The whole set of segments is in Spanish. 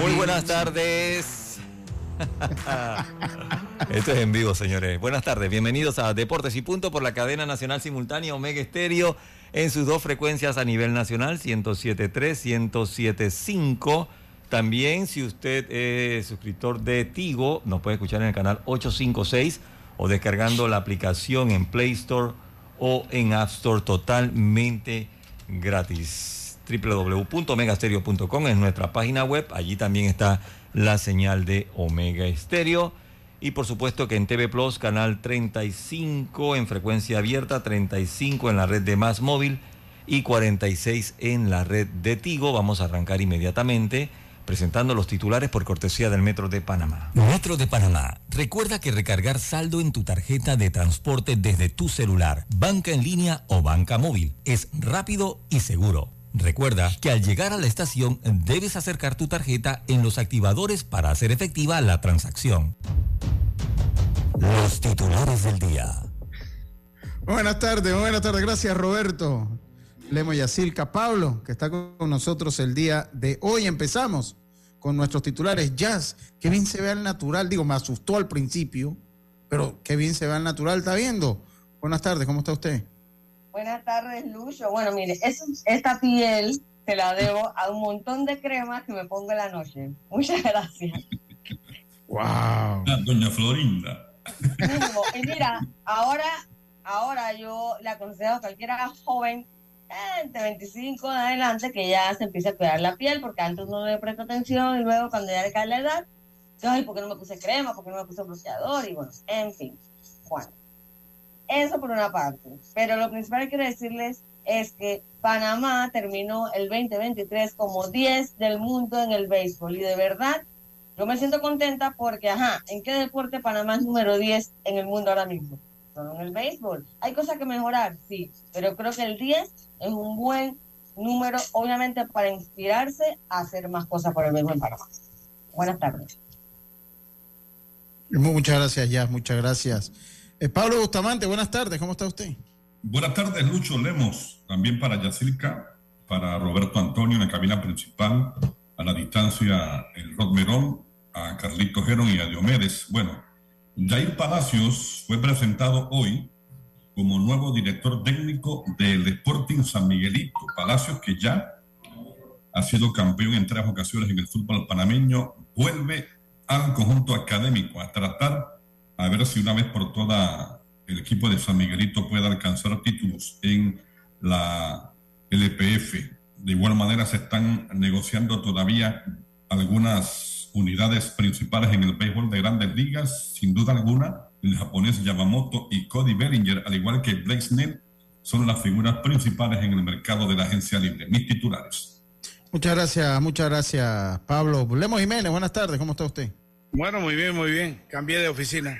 Muy buenas tardes. Esto es en vivo, señores. Buenas tardes. Bienvenidos a Deportes y Punto por la cadena nacional simultánea Omega Estéreo en sus dos frecuencias a nivel nacional, 107.3, 107.5. También, si usted es suscriptor de Tigo, nos puede escuchar en el canal 856 o descargando la aplicación en Play Store o en App Store totalmente gratis www.omegastereo.com es nuestra página web. Allí también está la señal de Omega Estéreo. Y por supuesto que en TV Plus, canal 35 en frecuencia abierta, 35 en la red de Más Móvil y 46 en la red de Tigo. Vamos a arrancar inmediatamente presentando los titulares por cortesía del Metro de Panamá. Metro de Panamá. Recuerda que recargar saldo en tu tarjeta de transporte desde tu celular, banca en línea o banca móvil es rápido y seguro. Recuerda que al llegar a la estación debes acercar tu tarjeta en los activadores para hacer efectiva la transacción. Los titulares del día. Buenas tardes, buenas tardes. Gracias, Roberto. Lemo Yacilca. Pablo, que está con nosotros el día de hoy. Empezamos con nuestros titulares. Jazz, qué bien se ve al natural. Digo, me asustó al principio, pero qué bien se ve al natural. ¿Está viendo? Buenas tardes, ¿cómo está usted? Buenas tardes, Lucho. Bueno, mire, esta piel te la debo a un montón de cremas que me pongo en la noche. Muchas gracias. Wow. Ah, doña Florinda. Y mira, ahora, ahora yo le aconsejo a cualquiera joven entre 25 en adelante que ya se empiece a cuidar la piel, porque antes no le presta atención y luego cuando ya le cae la edad, ay, ¿por qué no me puse crema? ¿Por qué no me puse bloqueador? Y bueno, en fin. Bueno, eso por una parte. Pero lo principal que quiero decirles es que Panamá terminó el 2023 como 10 del mundo en el béisbol. Y de verdad, yo me siento contenta porque, ajá, ¿en qué deporte Panamá es número 10 en el mundo ahora mismo? Solo en el béisbol. Hay cosas que mejorar, sí, pero creo que el 10 es un buen número, obviamente, para inspirarse a hacer más cosas por el béisbol en Panamá. Buenas tardes. Muchas gracias, ya, muchas gracias. Eh, Pablo Bustamante, buenas tardes, ¿cómo está usted? Buenas tardes, Lucho Lemos, también para Yacilca, para Roberto Antonio en la cabina principal, a la distancia el Rod Merón, a Carlito Gerón y a Diomedes. Bueno, Jair Palacios fue presentado hoy como nuevo director técnico del Sporting San Miguelito. Palacios, que ya ha sido campeón en tres ocasiones en el fútbol panameño, vuelve al conjunto académico a tratar a ver si una vez por todas el equipo de San Miguelito pueda alcanzar títulos en la LPF. De igual manera se están negociando todavía algunas unidades principales en el béisbol de grandes ligas, sin duda alguna, el japonés Yamamoto y Cody Bellinger, al igual que Blake Snell, son las figuras principales en el mercado de la agencia libre. Mis titulares. Muchas gracias, muchas gracias, Pablo. Lemos Jiménez, buenas tardes, ¿cómo está usted? Bueno, muy bien, muy bien. Cambié de oficina.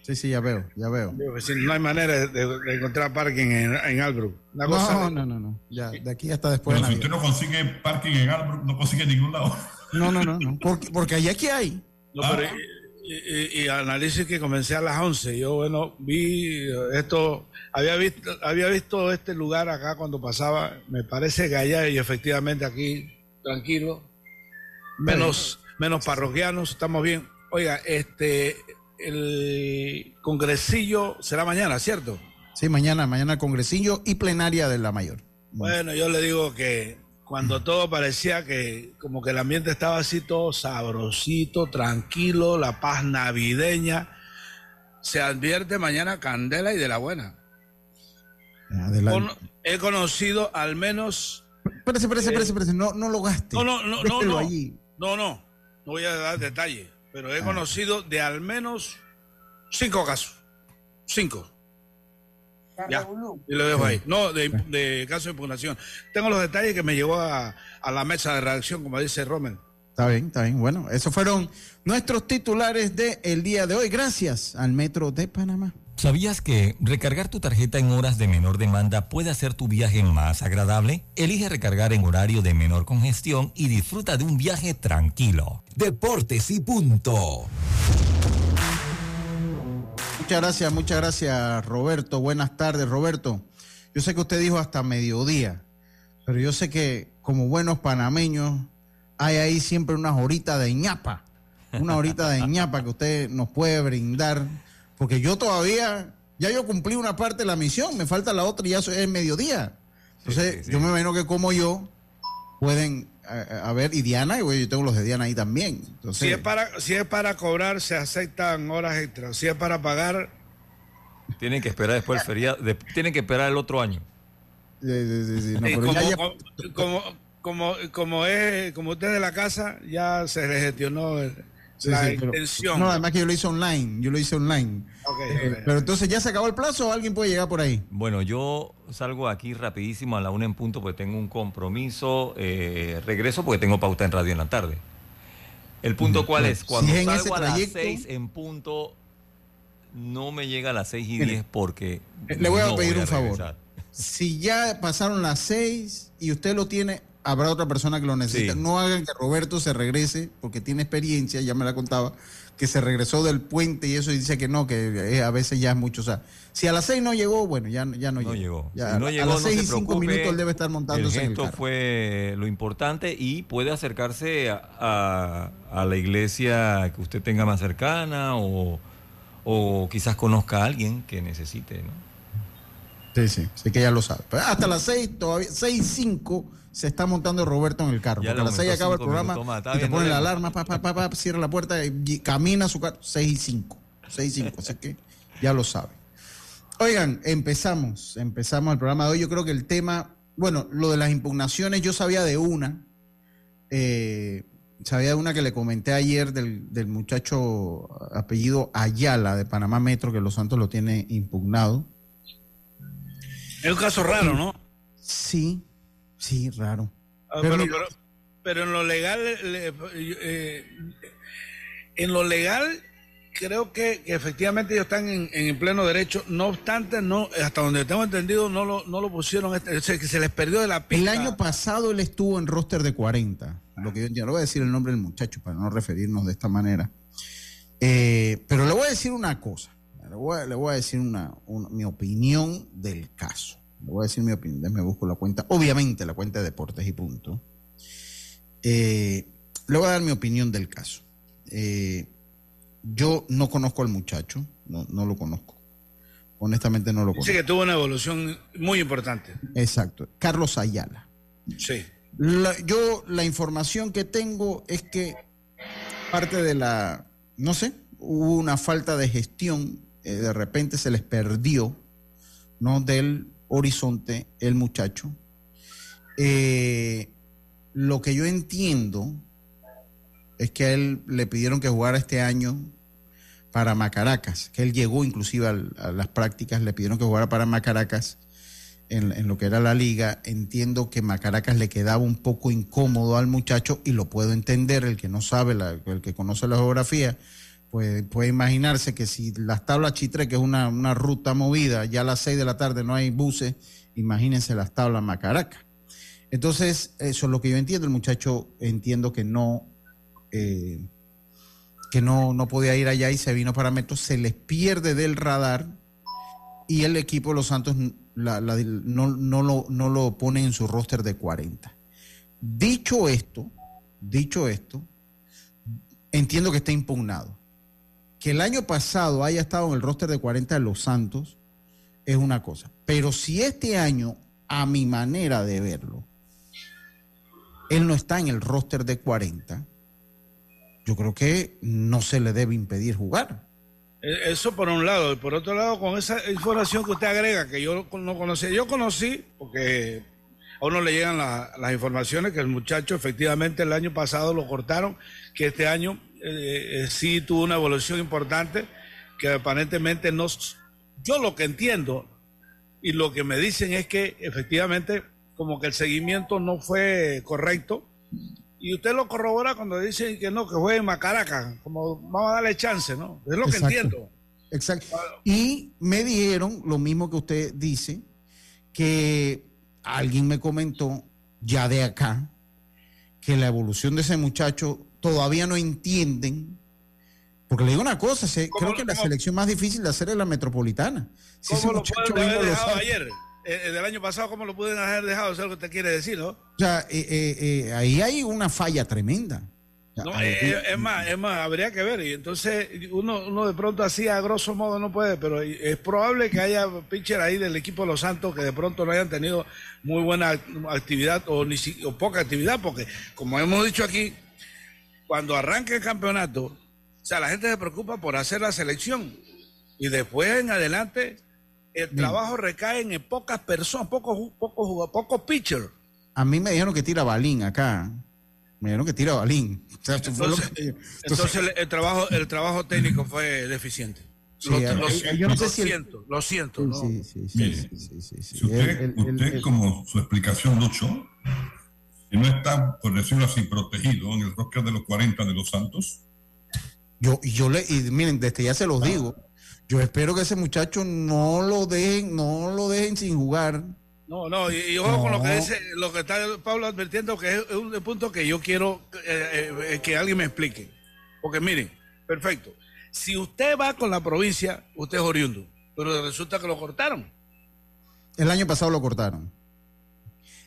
Sí, sí, ya veo, ya veo. No hay manera de, encontrar parking en, en Albrook. no, no, no, no, Ya, de aquí hasta después. Pero si usted no consigue parking en Albrook, no consigue en ningún lado. No, no, no, no. Porque, porque allá aquí hay. No, pero, ah. y, y, y que comencé a las 11. Yo, bueno, vi esto, había visto, había visto este lugar acá cuando pasaba. Me parece que allá y efectivamente aquí, tranquilo. Menos, menos parroquianos, estamos bien. Oiga, este, el congresillo será mañana, ¿cierto? Sí, mañana, mañana congresillo y plenaria de la mayor. Bueno, yo le digo que cuando todo parecía que como que el ambiente estaba así todo sabrosito, tranquilo, la paz navideña, se advierte mañana candela y de la buena. he conocido al menos... Espérese, espérese, espérese, espérese, no, no lo gaste. No, no, no, no, no, no, no, no voy a dar detalles pero he ah. conocido de al menos cinco casos. Cinco. Ya, y lo dejo ahí. No, de, de caso de impugnación. Tengo los detalles que me llevó a, la mesa de redacción, como dice Rommel. Está bien, está bien. Bueno, esos fueron nuestros titulares del día de hoy. Gracias al Metro de Panamá. ¿Sabías que recargar tu tarjeta en horas de menor demanda puede hacer tu viaje más agradable? Elige recargar en horario de menor congestión y disfruta de un viaje tranquilo. Deportes y punto. Muchas gracias, muchas gracias Roberto. Buenas tardes Roberto. Yo sé que usted dijo hasta mediodía, pero yo sé que como buenos panameños hay ahí siempre unas horitas de ñapa, una horita de ñapa que usted nos puede brindar, porque yo todavía, ya yo cumplí una parte de la misión, me falta la otra y ya es mediodía. Entonces, yo me imagino que como yo pueden a, ver, y Diana, yo tengo los de Diana ahí también. Entonces, si, es para, si es para cobrar, se aceptan horas extras. Si es para pagar. Tienen que esperar después el feriado, tienen que esperar el otro año. como, como, como, es, como usted de la casa, ya se le gestionó la intención. no, además que yo lo hice online, yo lo hice online. Eh, pero entonces, ¿ya se acabó el plazo o alguien puede llegar por ahí? Bueno, yo salgo aquí rapidísimo a la una en punto porque tengo un compromiso. Eh, regreso porque tengo pauta en radio en la tarde. El punto cuál es, cuando salgo a las seis en punto, no me llega a las seis y diez porque... Le voy a pedir un favor. Si ya pasaron las seis y usted lo tiene habrá otra persona que lo necesita. No hagan que Roberto se regrese, porque tiene experiencia, ya me la contaba, que se regresó del puente y eso y dice que no, que a veces ya es mucho. O sea, si a las seis no llegó, bueno, ya, ya no, no llegó. a las seis y cinco minutos él debe estar montándose el fue lo importante y puede acercarse a, la iglesia que usted tenga más cercana o, o quizás conozca a alguien que necesite, ¿no? Sí, sí, sí que ya lo sabe. hasta las seis, todavía, seis, cinco se está montando Roberto en el carro. porque a las 6 acaba el programa y te pone la alarma, pa, pa, pa, cierra la puerta y camina su carro. 6 y 5. 6 y 5. Así que ya lo sabe. Oigan, empezamos. Empezamos el programa de hoy. Yo creo que el tema, bueno, lo de las impugnaciones, yo sabía de una. Eh, sabía de una que le comenté ayer del, del muchacho apellido Ayala de Panamá Metro, que Los Santos lo tiene impugnado. Es un caso raro, ¿no? Sí, Sí, raro. Ah, pero, en lo legal, eh, en lo legal, creo que, efectivamente ellos están en, pleno derecho. No obstante, no, hasta donde tengo entendido, no lo, no lo pusieron, este, se les perdió de la pista. El año pasado él estuvo en roster de 40. Lo que yo, no voy a decir el nombre del muchacho para no referirnos de esta manera. Eh, pero le voy a decir una cosa. Le voy a, decir una, mi opinión del caso. Le voy a decir mi opinión, me busco la cuenta, obviamente la cuenta de deportes y punto. Eh, le voy a dar mi opinión del caso. Eh, yo no conozco al muchacho, no, no lo conozco. Honestamente no lo conozco. Dice que tuvo una evolución muy importante. Exacto. Carlos Ayala. Sí. yo la información que tengo es que parte de la, no sé, hubo una falta de gestión, eh, de repente se les perdió, ¿no? Del horizonte el muchacho. Eh, lo que yo entiendo es que a él le pidieron que jugara este año para Macaracas, que él llegó inclusive a, las prácticas, le pidieron que jugara para Macaracas en, lo que era la liga. Entiendo que Macaracas le quedaba un poco incómodo al muchacho y lo puedo entender, el que no sabe, el que conoce la geografía, puede imaginarse que si las tablas Chitre, que es una, ruta movida, ya a las 6 de la tarde no hay buses, imagínense las tablas Macaraca. Entonces, eso es lo que yo entiendo. El muchacho entiendo que no, eh, que no, no podía ir allá y se vino para Metro, se les pierde del radar y el equipo de los Santos no, lo, no lo pone en su roster de 40. Dicho esto, dicho esto, entiendo que está impugnado. Que el año pasado haya estado en el roster de 40 de los Santos es una cosa. Pero si este año, a mi manera de verlo, él no está en el roster de 40, yo creo que no se le debe impedir jugar. E, eso por un lado. Y por otro lado, con esa información que usted agrega, que yo no conocía, yo conocí, porque a uno le llegan las informaciones que el muchacho efectivamente el año pasado lo cortaron, que este año eh, eh, sí tuvo una evolución importante que aparentemente no... Yo lo que entiendo y lo que me dicen es que efectivamente como que el seguimiento no fue correcto Y usted lo corrobora cuando dice que no, que juegue en Macaraca, como vamos a darle chance, ¿no? Es lo que entiendo. Exacto. Y me dijeron lo mismo que usted dice, que alguien me comentó ya de acá, que la evolución de ese muchacho todavía no entienden. Porque le digo una cosa, se- ¿Cómo- creo que la selección más difícil de hacer es la metropolitana. Si ese ¿Cómo lo pueden haber dejado ayer? Eh, eh, del año pasado, ¿cómo lo pueden haber dejado? Eso es lo que usted quiere decir, ¿no? O sea, eh, eh, eh, ahí hay una falla tremenda. No, eh, es más, es más, habría que ver. Y entonces uno, uno de pronto así a grosso modo no puede, pero es probable que haya pitcher ahí del equipo de los Santos que de pronto no hayan tenido muy buena actividad o, ni o poca actividad, porque como hemos dicho aquí, cuando arranca el campeonato, o sea, la gente se preocupa por hacer la selección y después en adelante el trabajo recae en pocas personas, pocos, pocos, pocos pitchers. A mí me dijeron que tira balín acá. Me dijeron que tira balín. O sea, eso fue lo Entonces, que- entonces el, el trabajo, el trabajo técnico fue deficiente. Sí, lo, lo- ahí yo no sé lo si el- siento, lo siento. Sí, ¿no? sí, sí, sí, Mire, sí, sí, sí, sí. Si usted, El- usted el- como su explicación, Lucho, si no está, por decirlo así, protegido en el roster de los 40 de los Santos, Yo, y yo le, y miren, desde ya se los digo, yo espero que ese muchacho no lo dejen, no lo dejen sin jugar. No, no, y, y ojo con lo que dice, lo que está Pablo advirtiendo, que es, un punto que yo quiero eh, eh, que alguien me explique. Porque miren, perfecto. Si usted va con la provincia, usted es oriundo, pero resulta que lo cortaron. El año pasado lo cortaron.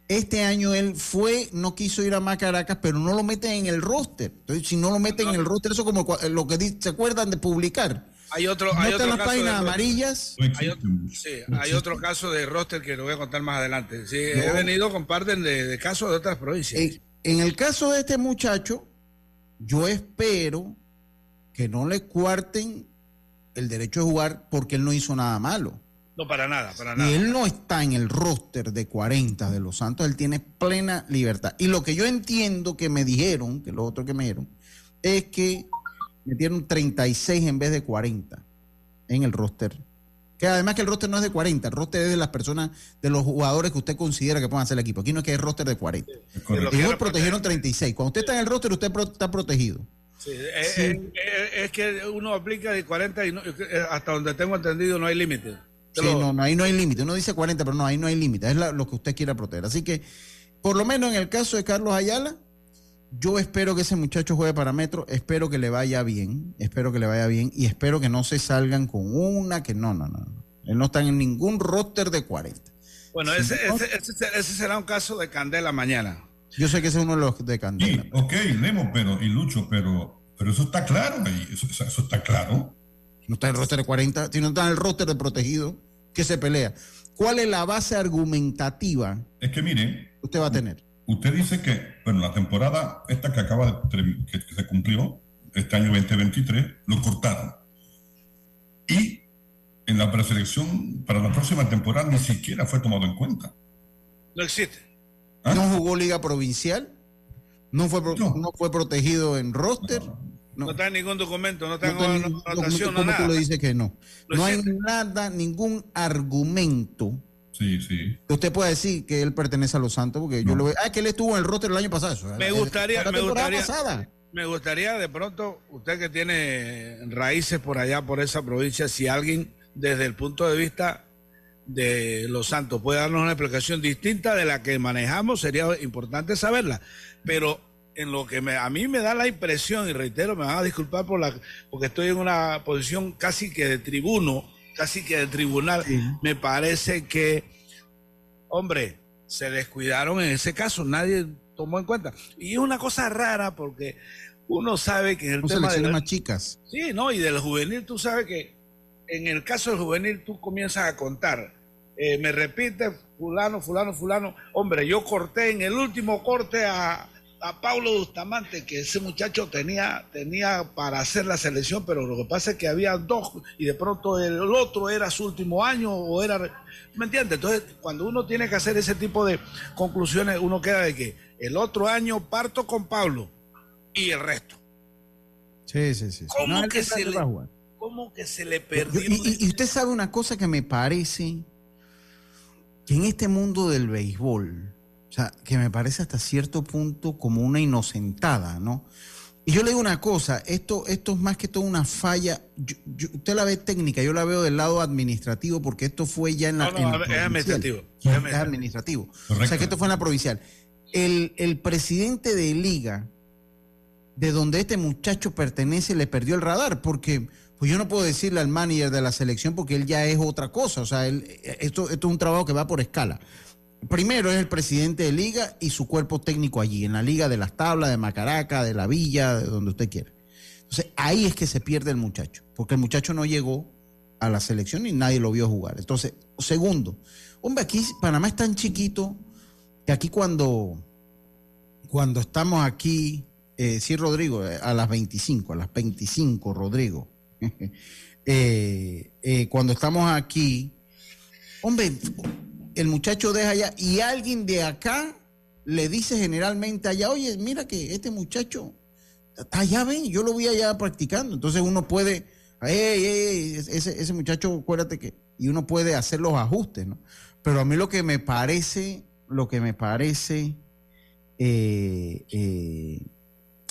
Este año él fue, no quiso ir a Macaracas, pero no lo meten en el roster. Entonces, si no lo meten en el roster, eso como lo que se acuerdan de publicar. Hay otro, hay otro las caso de páginas amarillas. no Hay existe otro, mucho. sí, hay otro caso de roster que lo voy a contar más adelante. Sí, he venido con parte de, de casos de otras provincias. En, en el caso de este muchacho, yo espero que no le cuarten el derecho de jugar porque él no hizo nada malo. No, para nada, para Y nada. él no está en el roster de 40 de los Santos, él tiene plena libertad. Y lo que yo entiendo que me dijeron, que lo otro que me dijeron, es que metieron 36 en vez de 40 en el roster. Que además que el roster no es de 40, el roster es de las personas, de los jugadores que usted considera que puedan hacer el equipo. Aquí no es que es roster de 40. Es Lo correcto. que Ellos protegieron 36. Cuando usted está en el roster, usted pro- está protegido. Sí, es, Sí. es- que uno aplica de 40 y no- eh, hasta donde tengo entendido no hay límite. Te Sí, lo- no, no, ahí no hay límite. Uno dice 40, pero no, ahí no hay límite. Es la- lo que usted quiera proteger. Así que, por lo menos en el caso de Carlos Ayala, yo espero que ese muchacho juegue para Metro. Espero que le vaya bien. Espero que le vaya bien. Y espero que no se salgan con una que no, no, no. no. Él no está en ningún roster de 40. Bueno, Sí, ese, ese, ese- ese será un caso de candela mañana. Yo sé que ese es uno de los de Sí, Candela. ok, Lemo, pero, y Lucho, pero, pero eso está claro ahí, eso, eso- está claro. No está en el roster de 40, si no está en el roster de protegido, que se pelea. ¿Cuál es la base argumentativa Es que miren, que usted va a tener? usted dice que, bueno, la temporada esta que acaba de que, que se cumplió, este año 2023, lo cortaron. Y en la preselección para la próxima temporada ni siquiera fue tomado en cuenta. No existe. ¿Ah? No jugó Liga Provincial, no fue, pro- No. no fue protegido en roster. No, No. está en ningún documento, no está No en ningún documento como tú nada. le dices que no. No No hay nada, ningún argumento Sí, sí. usted pueda decir que él pertenece a los Santos, porque yo No. lo veo. Ah, que él estuvo en el roster el año pasado. Eso, Me gustaría- la me gustaría- pasada. Me gustaría de pronto, usted que tiene raíces por allá, por esa provincia, si alguien desde el punto de vista de Los Santos puede darnos una explicación distinta de la que manejamos, sería importante saberla. Pero en lo que me- a mí me da la impresión, y reitero, me van a disculpar por la, porque estoy en una posición casi que de tribuno, casi que de tribunal, Sí. me parece que, hombre, se descuidaron en ese caso, nadie tomó en cuenta. Y es una cosa rara porque uno sabe que en el Son tema de más chicas. Sí, no, y del juvenil tú sabes que en el caso del juvenil tú comienzas a contar. Eh, me repite fulano, fulano, fulano. Hombre, yo corté en el último corte a, a Paulo Bustamante, que ese muchacho tenía, tenía para hacer la selección, pero lo que pasa es que había dos y de pronto el otro era su último año o era... ¿Me entiendes? Entonces, cuando uno tiene que hacer ese tipo de conclusiones, uno queda de que el otro año parto con Pablo y el resto. Sí, sí, sí. ¿Cómo que se le-. ¿Cómo que se le perdió? y, y- y usted sabe una cosa que me parece que en este mundo del béisbol, sea, que me parece hasta cierto punto como una inocentada, ¿no? Y yo le digo una cosa, esto, esto es más que todo una falla. usted la ve técnica, yo la veo del lado administrativo, porque esto fue ya en la. No, no, es, administrativo, es administrativo. O sea, que esto fue en la provincial. El, el presidente de Liga, de donde este muchacho pertenece, le perdió el radar, porque pues yo no puedo decirle al manager de la selección porque él ya es otra cosa. O sea, él, esto, esto es un trabajo que va por escala. Primero es el presidente de liga y su cuerpo técnico allí, en la liga de las tablas, de Macaraca, de la villa, de donde usted quiera. Entonces ahí es que se pierde el muchacho, porque el muchacho no llegó a la selección y nadie lo vio jugar. Entonces, segundo, hombre, aquí Panamá es tan chiquito que aquí cuando, cuando estamos aquí, eh, sí, Rodrigo, eh, a las 25, a las 25, Rodrigo, eh, cuando estamos aquí, hombre, el muchacho deja allá y alguien de acá le dice generalmente allá, oye, mira que este muchacho está allá, ven, yo lo voy allá practicando. Entonces uno puede, ese, ese muchacho, acuérdate que, y uno puede hacer los ajustes, ¿no? Pero a mí lo que me parece, lo que me parece eh, eh,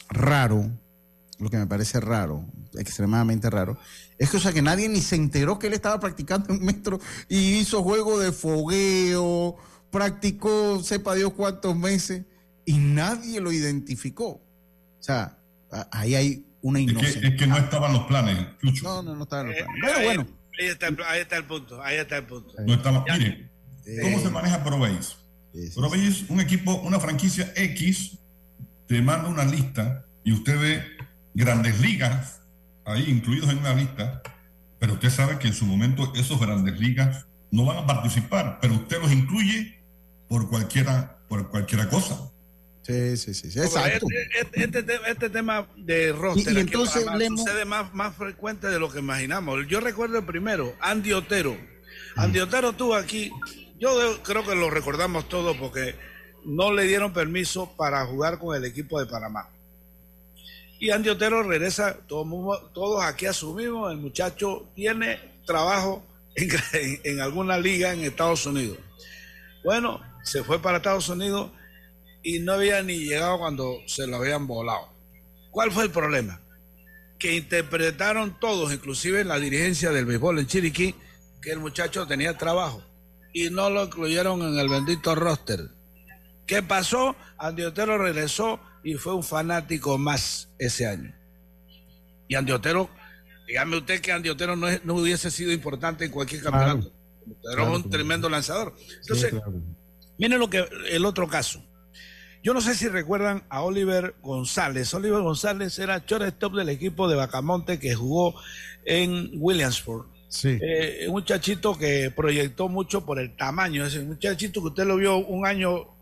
raro, lo que me parece raro, extremadamente raro, es que, o sea, que nadie ni se enteró que él estaba practicando en metro y hizo juego de fogueo, practicó, sepa Dios cuántos meses, y nadie lo identificó. O sea, ahí hay una inocencia. Es que, no estaban los planes, No, no, no estaban los planes. Pero bueno. Ahí está, el punto, ahí está el punto. No ¿cómo se maneja ProBase? ProBase, un equipo, una franquicia X, te manda una lista y usted ve grandes ligas ahí incluidos en una lista, pero usted sabe que en su momento esos grandes ligas no van a participar, pero usted los incluye por cualquiera, por cualquiera cosa. Sí, sí, sí, exacto. Este, este, este, este, tema de roster y, entonces sucede más, más frecuente de lo que imaginamos. Yo recuerdo el primero, Andy Otero. Andy Otero estuvo aquí, yo creo que lo recordamos todos porque no le dieron permiso para jugar con el equipo de Panamá. Y Andy Otero regresa, todos, aquí asumimos, el muchacho tiene trabajo en, alguna liga en Estados Unidos. Bueno, se fue para Estados Unidos y no había ni llegado cuando se lo habían volado. ¿Cuál fue el problema? Que interpretaron todos, inclusive en la dirigencia del béisbol en Chiriquí, que el muchacho tenía trabajo y no lo incluyeron en el bendito roster. ¿Qué pasó? Andy Otero regresó y fue un fanático más ese año. Y Andiotero, dígame usted que Andiotero no, no hubiese sido importante en cualquier campeonato. Era un tremendo lanzador. Entonces, miren lo que el otro caso. Yo no sé si recuerdan a Oliver González. Oliver González era shortstop del equipo de Bacamonte que jugó en Williamsport. Sí. Eh, un muchachito que proyectó mucho por el tamaño. Ese muchachito que usted lo vio un año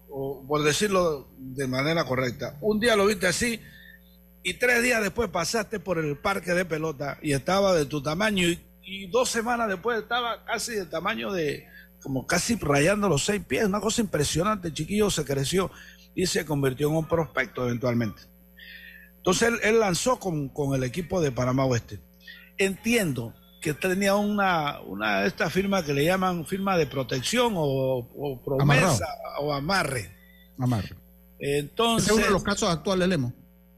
por decirlo de manera correcta, un día lo viste así y tres días después pasaste por el parque de pelota y estaba de tu tamaño y, dos semanas después estaba casi de tamaño de, como casi rayando los seis pies, una cosa impresionante, el chiquillo se creció y se convirtió en un prospecto eventualmente. Entonces él, lanzó con, con el equipo de Panamá Oeste. Entiendo que tenía una, una esta firma que le llaman firma de protección o, promesa o amarre. Amarre. Entonces. es uno de los casos actuales, Lemo.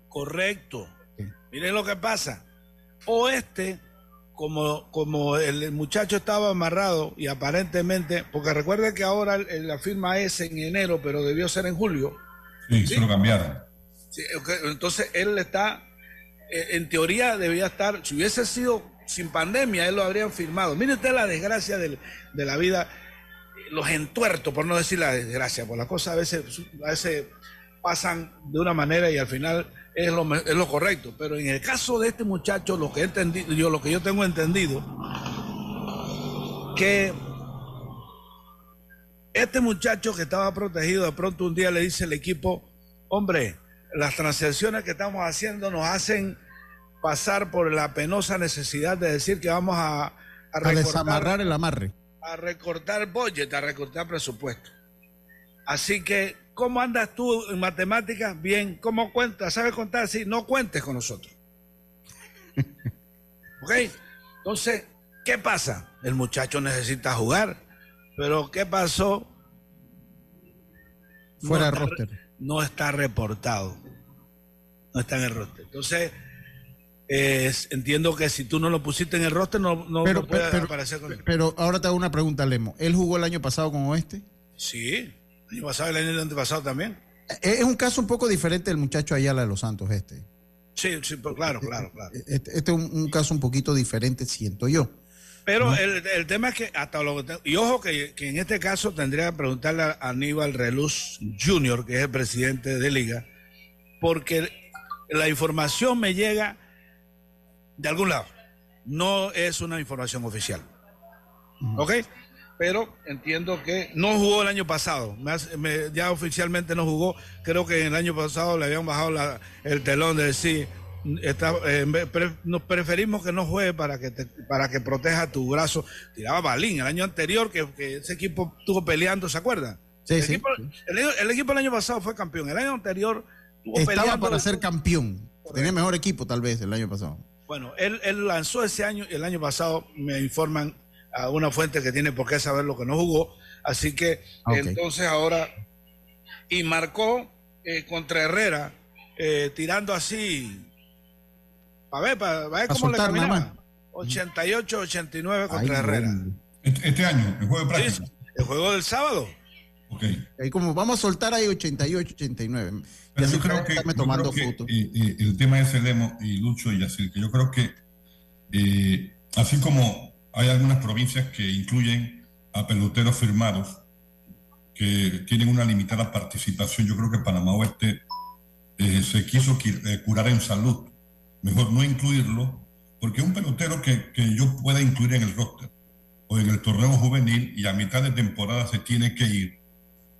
Correcto. Miren lo que pasa. O este, como, como el muchacho estaba amarrado y aparentemente, porque recuerden que ahora la firma es en enero, pero debió ser en julio. Sí, se lo cambiaron. entonces él está, eh, en teoría debía estar, si hubiese sido sin pandemia, él lo habrían firmado. Mire usted la desgracia de la vida, los entuertos, por no decir la desgracia, por las cosas a veces, a veces pasan de una manera y al final es lo, correcto. Pero en el caso de este muchacho, lo que, he entendido, yo, lo que yo tengo entendido, que este muchacho que estaba protegido, de pronto un día le dice el equipo, hombre, las transacciones que estamos haciendo nos hacen pasar por la penosa necesidad de decir que vamos a, a, desamarrar el amarre. A recortar budget, a recortar presupuesto. Así que, ¿cómo andas tú en matemáticas? Bien, ¿cómo cuentas? ¿Sabes contar? Sí, no cuentes con nosotros. ¿Ok? Entonces, ¿qué pasa? El muchacho necesita jugar, pero ¿qué pasó? Fuera no está- roster. No está reportado. No está en el roster. Entonces, eh, entiendo que si tú no lo pusiste en el roster, no, no, Pero, puede pero, aparecer con pero ahora te hago una pregunta, Lemo. ¿Él jugó el año pasado con Oeste? Sí, el año pasado, el año antepasado también. Es un caso un poco diferente del muchacho Ayala de los Santos este. Sí, sí, pues, claro, claro, claro. Este, este es un, un caso un poquito diferente, siento yo. Pero el, el tema es que hasta lo que tengo- y ojo que, que en este caso tendría que preguntarle a Aníbal Reluz Jr., que es el presidente de liga, porque la información me llega de algún lado. No es una información oficial. ¿Ok? Pero entiendo que no jugó el año pasado. Me hace- me- ya oficialmente no jugó. Creo que el año pasado le habían bajado la- el telón de decir, está, eh, en pre- nos preferimos que no juegue para que, te- para que proteja tu brazo. Tiraba balín el año anterior que, que ese equipo estuvo peleando, ¿se acuerdan? Sí, el, sí, equipo, sí. el, el equipo el año pasado fue campeón. El año anterior estuvo Estaba peleando. para ser campeón. Tenía mejor equipo tal vez el año pasado. Bueno, él, él lanzó ese año y el año pasado me informan a una fuente que tiene por qué saber lo que no jugó. Así que entonces ahora. Y marcó eh, contra Herrera, eh, tirando así. Para ver, para ver cómo le soltar caminaba. 88-89 contra Ay, Herrera. Este, este año, el juego de Sí, práctica. el juego del sábado. Ok. Ahí como vamos a soltar ahí 88, 89. Pero yo creo que, yo creo que, fotos. eh, eh, el tema es el Emo y Lucho y Yacir, que yo creo que eh, así como hay algunas provincias que incluyen a peloteros firmados que tienen una limitada participación, yo creo que Panamá Oeste eh, se quiso qui- eh, curar en salud. Mejor no incluirlo, porque un pelotero que, que yo pueda incluir en el roster o en el torneo juvenil y a mitad de temporada se tiene que ir,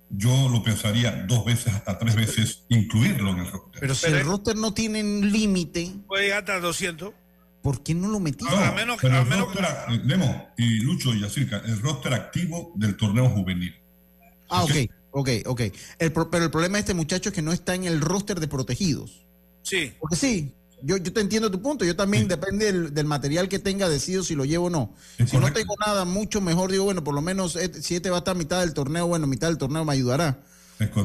yo lo pensaría dos veces hasta tres veces incluirlo en el roster. Pero si Pero el roster no tiene un límite, Puede llegar hasta 200. ¿por qué no lo metiste? No, a menos que- pero a el menos roster, eh, Lemo y Lucho y Yacirca, el roster activo del torneo juvenil. Ah, ok, ok, ok. El pro- pero el problema de este muchacho es que no está en el roster de protegidos. Sí. Porque sí, yo, yo te entiendo tu punto. Yo también, Sí. depende del, del material que tenga, decido si lo llevo o no. Es si no tengo nada, mucho mejor digo, bueno, por lo menos este- si este va a estar a mitad del torneo, bueno, mitad del torneo me ayudará.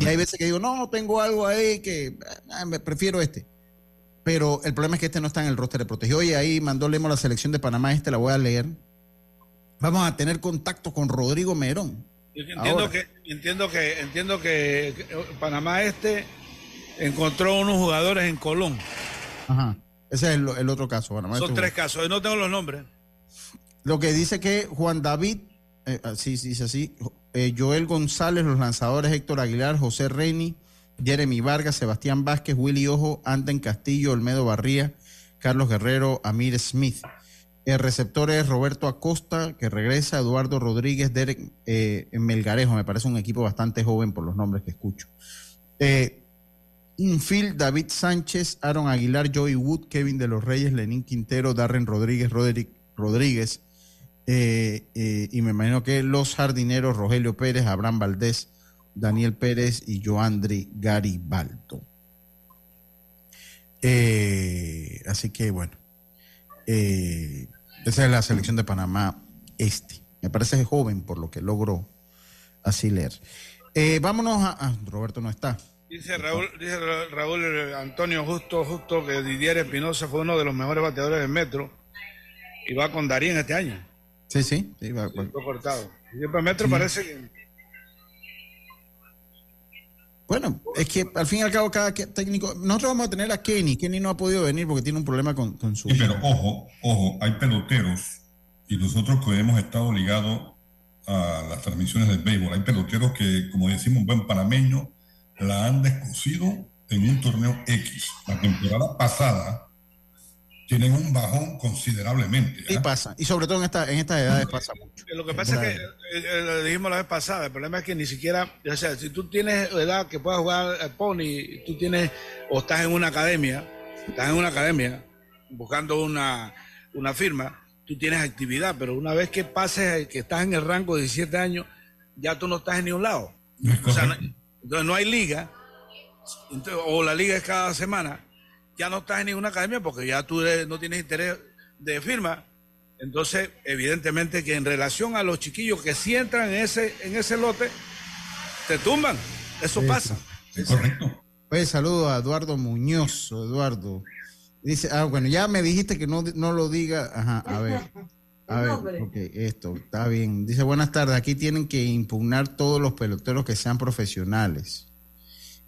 Y hay veces que digo, no, tengo algo ahí que ah, me prefiero este. Pero el problema es que este no está en el roster de protegido. Oye, ahí mandó Lemo la selección de Panamá, este la voy a leer. Vamos a tener contacto con Rodrigo Merón. Yo entiendo Ahora. que, entiendo que, entiendo que que Panamá Este encontró unos jugadores en Colón. Ajá. Ese es el, el otro caso. Son este- tres casos, no tengo los nombres. Lo que dice que Juan David, eh, así sí, dice así, eh, Joel González, los lanzadores Héctor Aguilar, José Reini, Jeremy Vargas, Sebastián Vázquez, Willy Ojo, Anten Castillo, Olmedo Barría, Carlos Guerrero, Amir Smith. El receptor es Roberto Acosta, que regresa, Eduardo Rodríguez, Derek eh, Melgarejo, me parece un equipo bastante joven por los nombres que escucho. Eh, Infield, David Sánchez, Aaron Aguilar, Joey Wood, Kevin de los Reyes, Lenín Quintero, Darren Rodríguez, Roderick Rodríguez, eh, eh, y me imagino que los jardineros Rogelio Pérez, Abraham Valdés, Daniel Pérez y Joandri Garibaldo. Eh, así que bueno, eh, esa es la selección de Panamá Este. Me parece joven por lo que logro así leer. Vámonos a... ah, Roberto no está. Dice Raúl, dice Ra- Raúl eh, Antonio Justo, justo que Didier Espinosa fue uno de los mejores bateadores del Metro y va con Darín este año. Sí, sí. sí, va- Fue cortado. Y siempre Metro parece que Bueno, es que al fin y al cabo cada técnico... Nosotros vamos a tener a Kenny. Kenny no ha podido venir porque tiene un problema con, con su... Sí, pero ojo, ojo, hay peloteros y nosotros que hemos estado ligados a las transmisiones del béisbol, hay peloteros que, como decimos un buen panameño, la han descosido en un torneo X. La temporada pasada tienen un bajón considerablemente. Sí ¿ah? pasa. Y sobre todo en, esta, en estas edades pasa mucho. Lo que pasa es que, eh, eh, lo dijimos la vez pasada, el problema es que ni siquiera, o sea, si tú tienes edad que puedas jugar al pony, y tú tienes, o estás en una academia, estás en una academia buscando una, una firma, tú tienes actividad, pero una vez que pases, que estás en el rango de 17 años, ya tú no estás en ningún lado. O sea, no-. Entonces no hay liga, entonces, o la liga es cada semana, ya no estás en ninguna academia porque ya tú eres- no tienes interés de firma. Entonces, evidentemente que en relación a los chiquillos que sí entran en ese, en ese lote, te tumban, Eso pasa. Es correcto. Oye, saludo a Eduardo Muñoz, Eduardo. Dice, ah, bueno, ya me dijiste que no, no lo diga. Ajá, a ver. A ver, ok, esto, está bien. Dice, buenas tardes, aquí tienen que impugnar todos los peloteros que sean profesionales.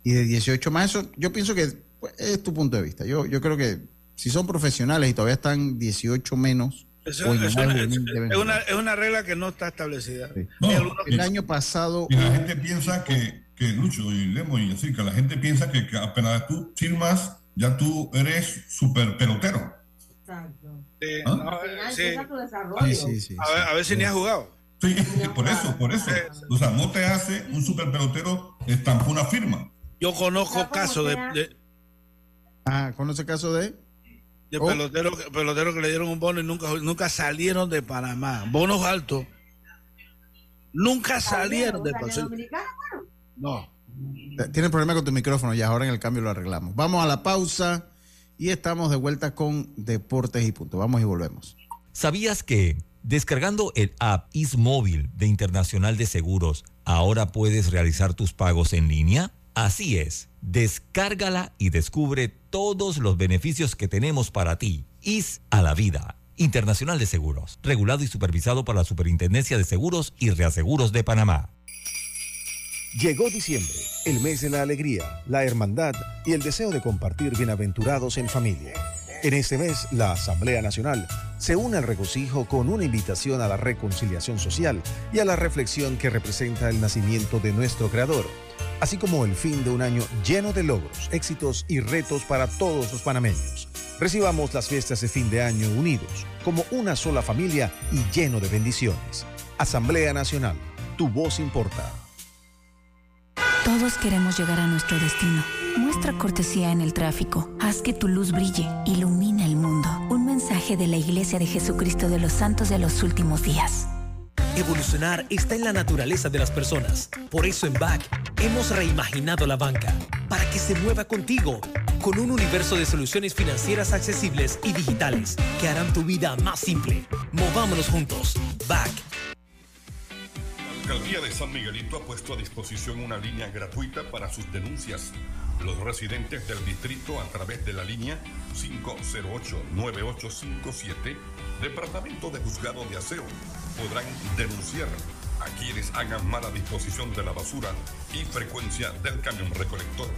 Y de 18 más, eso, yo pienso que pues, es tu punto de vista. Yo, yo creo que si son profesionales y todavía están 18 menos, Eso- o es, una, es una regla que no está establecida. Sí. No, El año pasado, Y la gente piensa que, que Lucho y Lemo y así, que la gente piensa que, que apenas tú firmas, ya tú eres super pelotero. Exacto. ¿Ah? no, sí. sí, sí. A, ver, a si ni has jugado. Sí, por eso, por eso. O sea, no te hace un super pelotero estampó una firma. Yo conozco casos de, Ah, ¿conoce caso de? de Oh. peloteros, peloteros que le dieron un bono y nunca, nunca salieron de Panamá. Bonos altos. Nunca salieron de Panamá. No. Tienes problema con tu micrófono y ahora en el cambio lo arreglamos. Vamos a la pausa y estamos de vuelta con Deportes y Punto. Vamos y volvemos. ¿Sabías que descargando el app Ismóvil de Internacional de Seguros, ahora puedes realizar tus pagos en línea? Así es, descárgala y descubre todos los beneficios que tenemos para ti. Is a la vida. Internacional de Seguros, regulado y supervisado por la Superintendencia de Seguros y Reaseguros de Panamá. Llegó diciembre, el mes de la alegría, la hermandad y el deseo de compartir bienaventurados en familia. En este mes, la Asamblea Nacional se une al regocijo con una invitación a la reconciliación social y a la reflexión que representa el nacimiento de nuestro Creador, así como el fin de un año lleno de logros, éxitos y retos para todos los panameños. Recibamos las fiestas de fin de año unidos, como una sola familia y lleno de bendiciones. Asamblea Nacional, tu voz importa. Todos queremos llegar a nuestro destino. Muestra cortesía en el tráfico. Haz que tu luz brille. Ilumina el mundo. Un mensaje de la Iglesia de Jesucristo de los Santos de los Últimos Días. Evolucionar está en la naturaleza de las personas. Por eso en BAC hemos reimaginado la banca para que se mueva contigo con un universo de soluciones financieras accesibles y digitales que harán tu vida más simple. Movámonos juntos. BAC. Alcaldía de San Miguelito ha puesto a disposición una línea gratuita para sus denuncias. Los residentes del distrito a través de la línea 508-9857, Departamento de Juzgado de Aseo, podrán denunciar a quienes hagan mala disposición de la basura y frecuencia del camión recolector.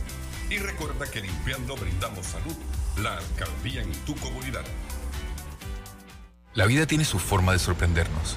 Y recuerda que limpiando brindamos salud, la alcaldía en tu comunidad. La vida tiene su forma de sorprendernos,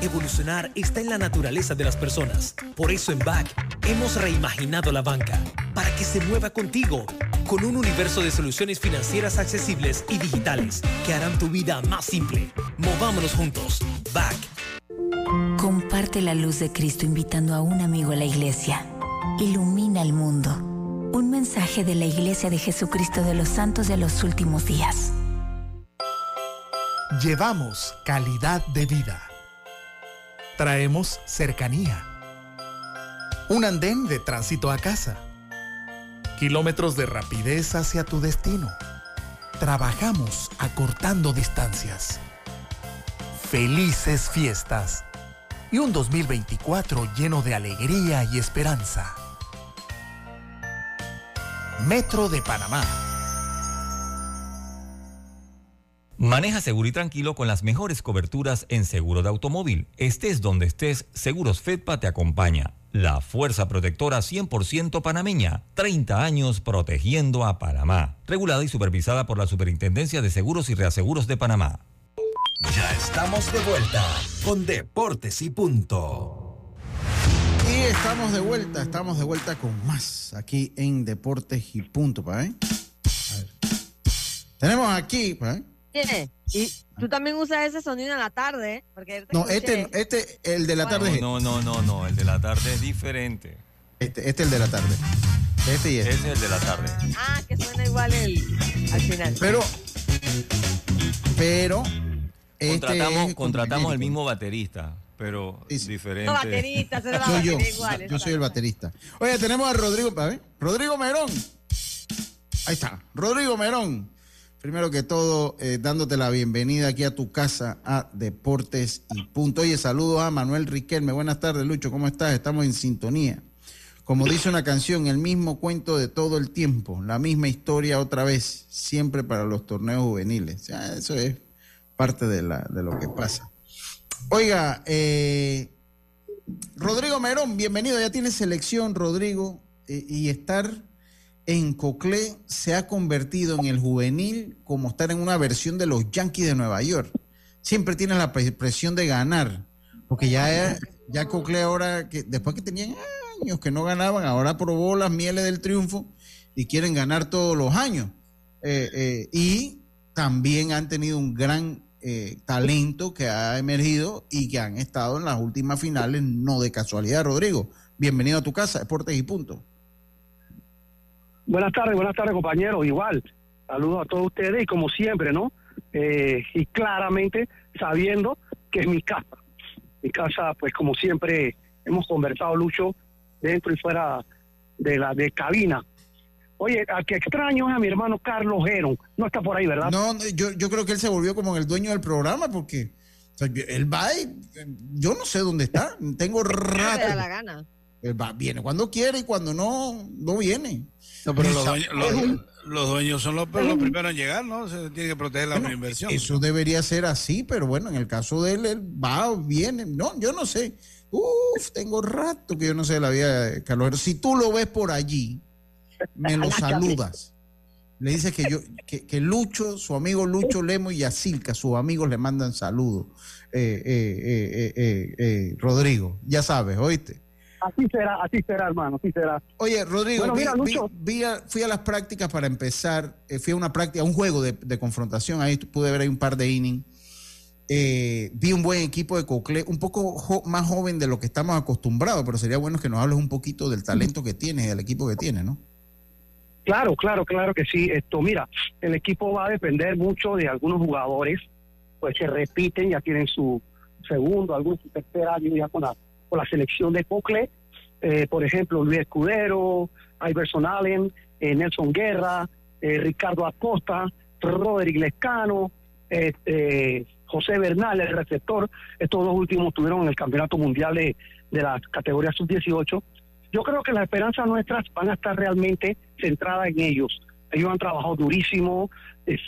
Evolucionar está en la naturaleza de las personas. Por eso en BAC hemos reimaginado la banca para que se mueva contigo con un universo de soluciones financieras accesibles y digitales que harán tu vida más simple. Movámonos juntos. BAC. Comparte la luz de Cristo invitando a un amigo a la iglesia. Ilumina el mundo. Un mensaje de la Iglesia de Jesucristo de los Santos de los Últimos Días. Llevamos calidad de vida. Traemos cercanía. Un andén de tránsito a casa. Kilómetros de rapidez hacia tu destino. Trabajamos acortando distancias. Felices fiestas. Y un 2024 lleno de alegría y esperanza. Metro de Panamá. Maneja seguro y tranquilo con las mejores coberturas en seguro de automóvil. Estés donde estés, Seguros Fedpa te acompaña. La fuerza protectora 100% panameña. 30 años protegiendo a Panamá. Regulada y supervisada por la Superintendencia de Seguros y Reaseguros de Panamá. Ya estamos de vuelta con Deportes y Punto. Y estamos de vuelta, estamos de vuelta con más aquí en Deportes y Punto, ¿pa? ¿eh? A ver. Tenemos aquí, ¿pa? ¿eh? ¿Qué? Y tú también usas ese sonido en la tarde, ¿eh? porque No, escuché. este, este, el de la tarde. No, no, no, no, el de la tarde es diferente. Este, este es el de la tarde. Este y este. Ese es el de la tarde. Ah, que suena igual el, al final. Pero, pero, este Contratamos, contratamos el mismo baterista, pero diferente. No, baterista, la Soy yo, igual. yo soy el baterista. Oye, tenemos a Rodrigo, a ver, Rodrigo Merón. Ahí está, Rodrigo Merón. Primero que todo, eh, dándote la bienvenida aquí a tu casa a Deportes y Punto. Oye, saludos a Manuel Riquelme. Buenas tardes, Lucho, ¿cómo estás? Estamos en sintonía. Como dice una canción, el mismo cuento de todo el tiempo, la misma historia otra vez, siempre para los torneos juveniles. Eso es parte de, lo que pasa. Oiga, eh, Rodrigo Merón, bienvenido. Ya tienes selección, Rodrigo, eh, y estar en Coclé se ha convertido en el juvenil como estar en una versión de los Yankees de Nueva York. Siempre tienes la pre- presión de ganar, porque ya, ya Coclé ahora, que después que tenían años que no ganaban, ahora probó las mieles del triunfo y quieren ganar todos los años. Eh, eh, y también han tenido un gran eh, talento que ha emergido y que han estado en las últimas finales, no de casualidad, Rodrigo. Bienvenido a tu casa, Deportes y Punto. Buenas tardes, buenas tardes compañeros. Igual, saludos a todos ustedes y como siempre, ¿no? Eh, y claramente sabiendo que es mi casa. Mi casa, pues como siempre hemos conversado, Lucho, dentro y fuera de la de cabina. Oye, a que extraño es a mi hermano Carlos Geron. No está por ahí, ¿verdad? No, no, yo, yo creo que él se volvió como el dueño del programa porque o sea, él va y yo no sé dónde está. Tengo Te da la rato. gana. Él va, viene cuando quiere y cuando no, no viene. No, pero los dueños, los, los dueños son los, los primeros en llegar, ¿no? Se tiene que proteger la inversión. Eso debería ser así, pero bueno, en el caso de él, él va, viene. No, yo no sé. Uf, tengo rato que yo no sé de la vida de Carlos. Si tú lo ves por allí, me lo saludas. Le dices que yo, que, que Lucho, su amigo Lucho Lemo y Yacilca, sus amigos le mandan saludos. Eh, eh, eh, eh, eh, eh, Rodrigo, ya sabes, ¿oíste? Así será, así será, hermano, así será. Oye, Rodrigo, Bueno, vi- mira, Lucho. vi a- fui a las prácticas para empezar, eh, fui a una práctica, a un juego de, de confrontación, ahí pude ver ahí un par de innings. Eh, vi un buen equipo de Coclé, un poco jo- más joven de lo que estamos acostumbrados, pero sería bueno que nos hables un poquito del talento que tienes y del equipo que tienes, ¿no? Claro, claro, claro que sí. Esto, mira, el equipo va a depender mucho de algunos jugadores, pues se repiten, ya tienen su segundo, algún su tercer año ya con la, con la selección de Cocle. Eh, por ejemplo, Luis Escudero, Iverson Allen, eh, Nelson Guerra, eh, Ricardo Acosta, Roderick Lescano, eh, José Bernal, el receptor. Estos dos últimos estuvieron en el Campeonato Mundial de, de la categoría sub-18. Yo creo que las esperanzas nuestras van a estar realmente centradas en ellos. Ellos han trabajado durísimo,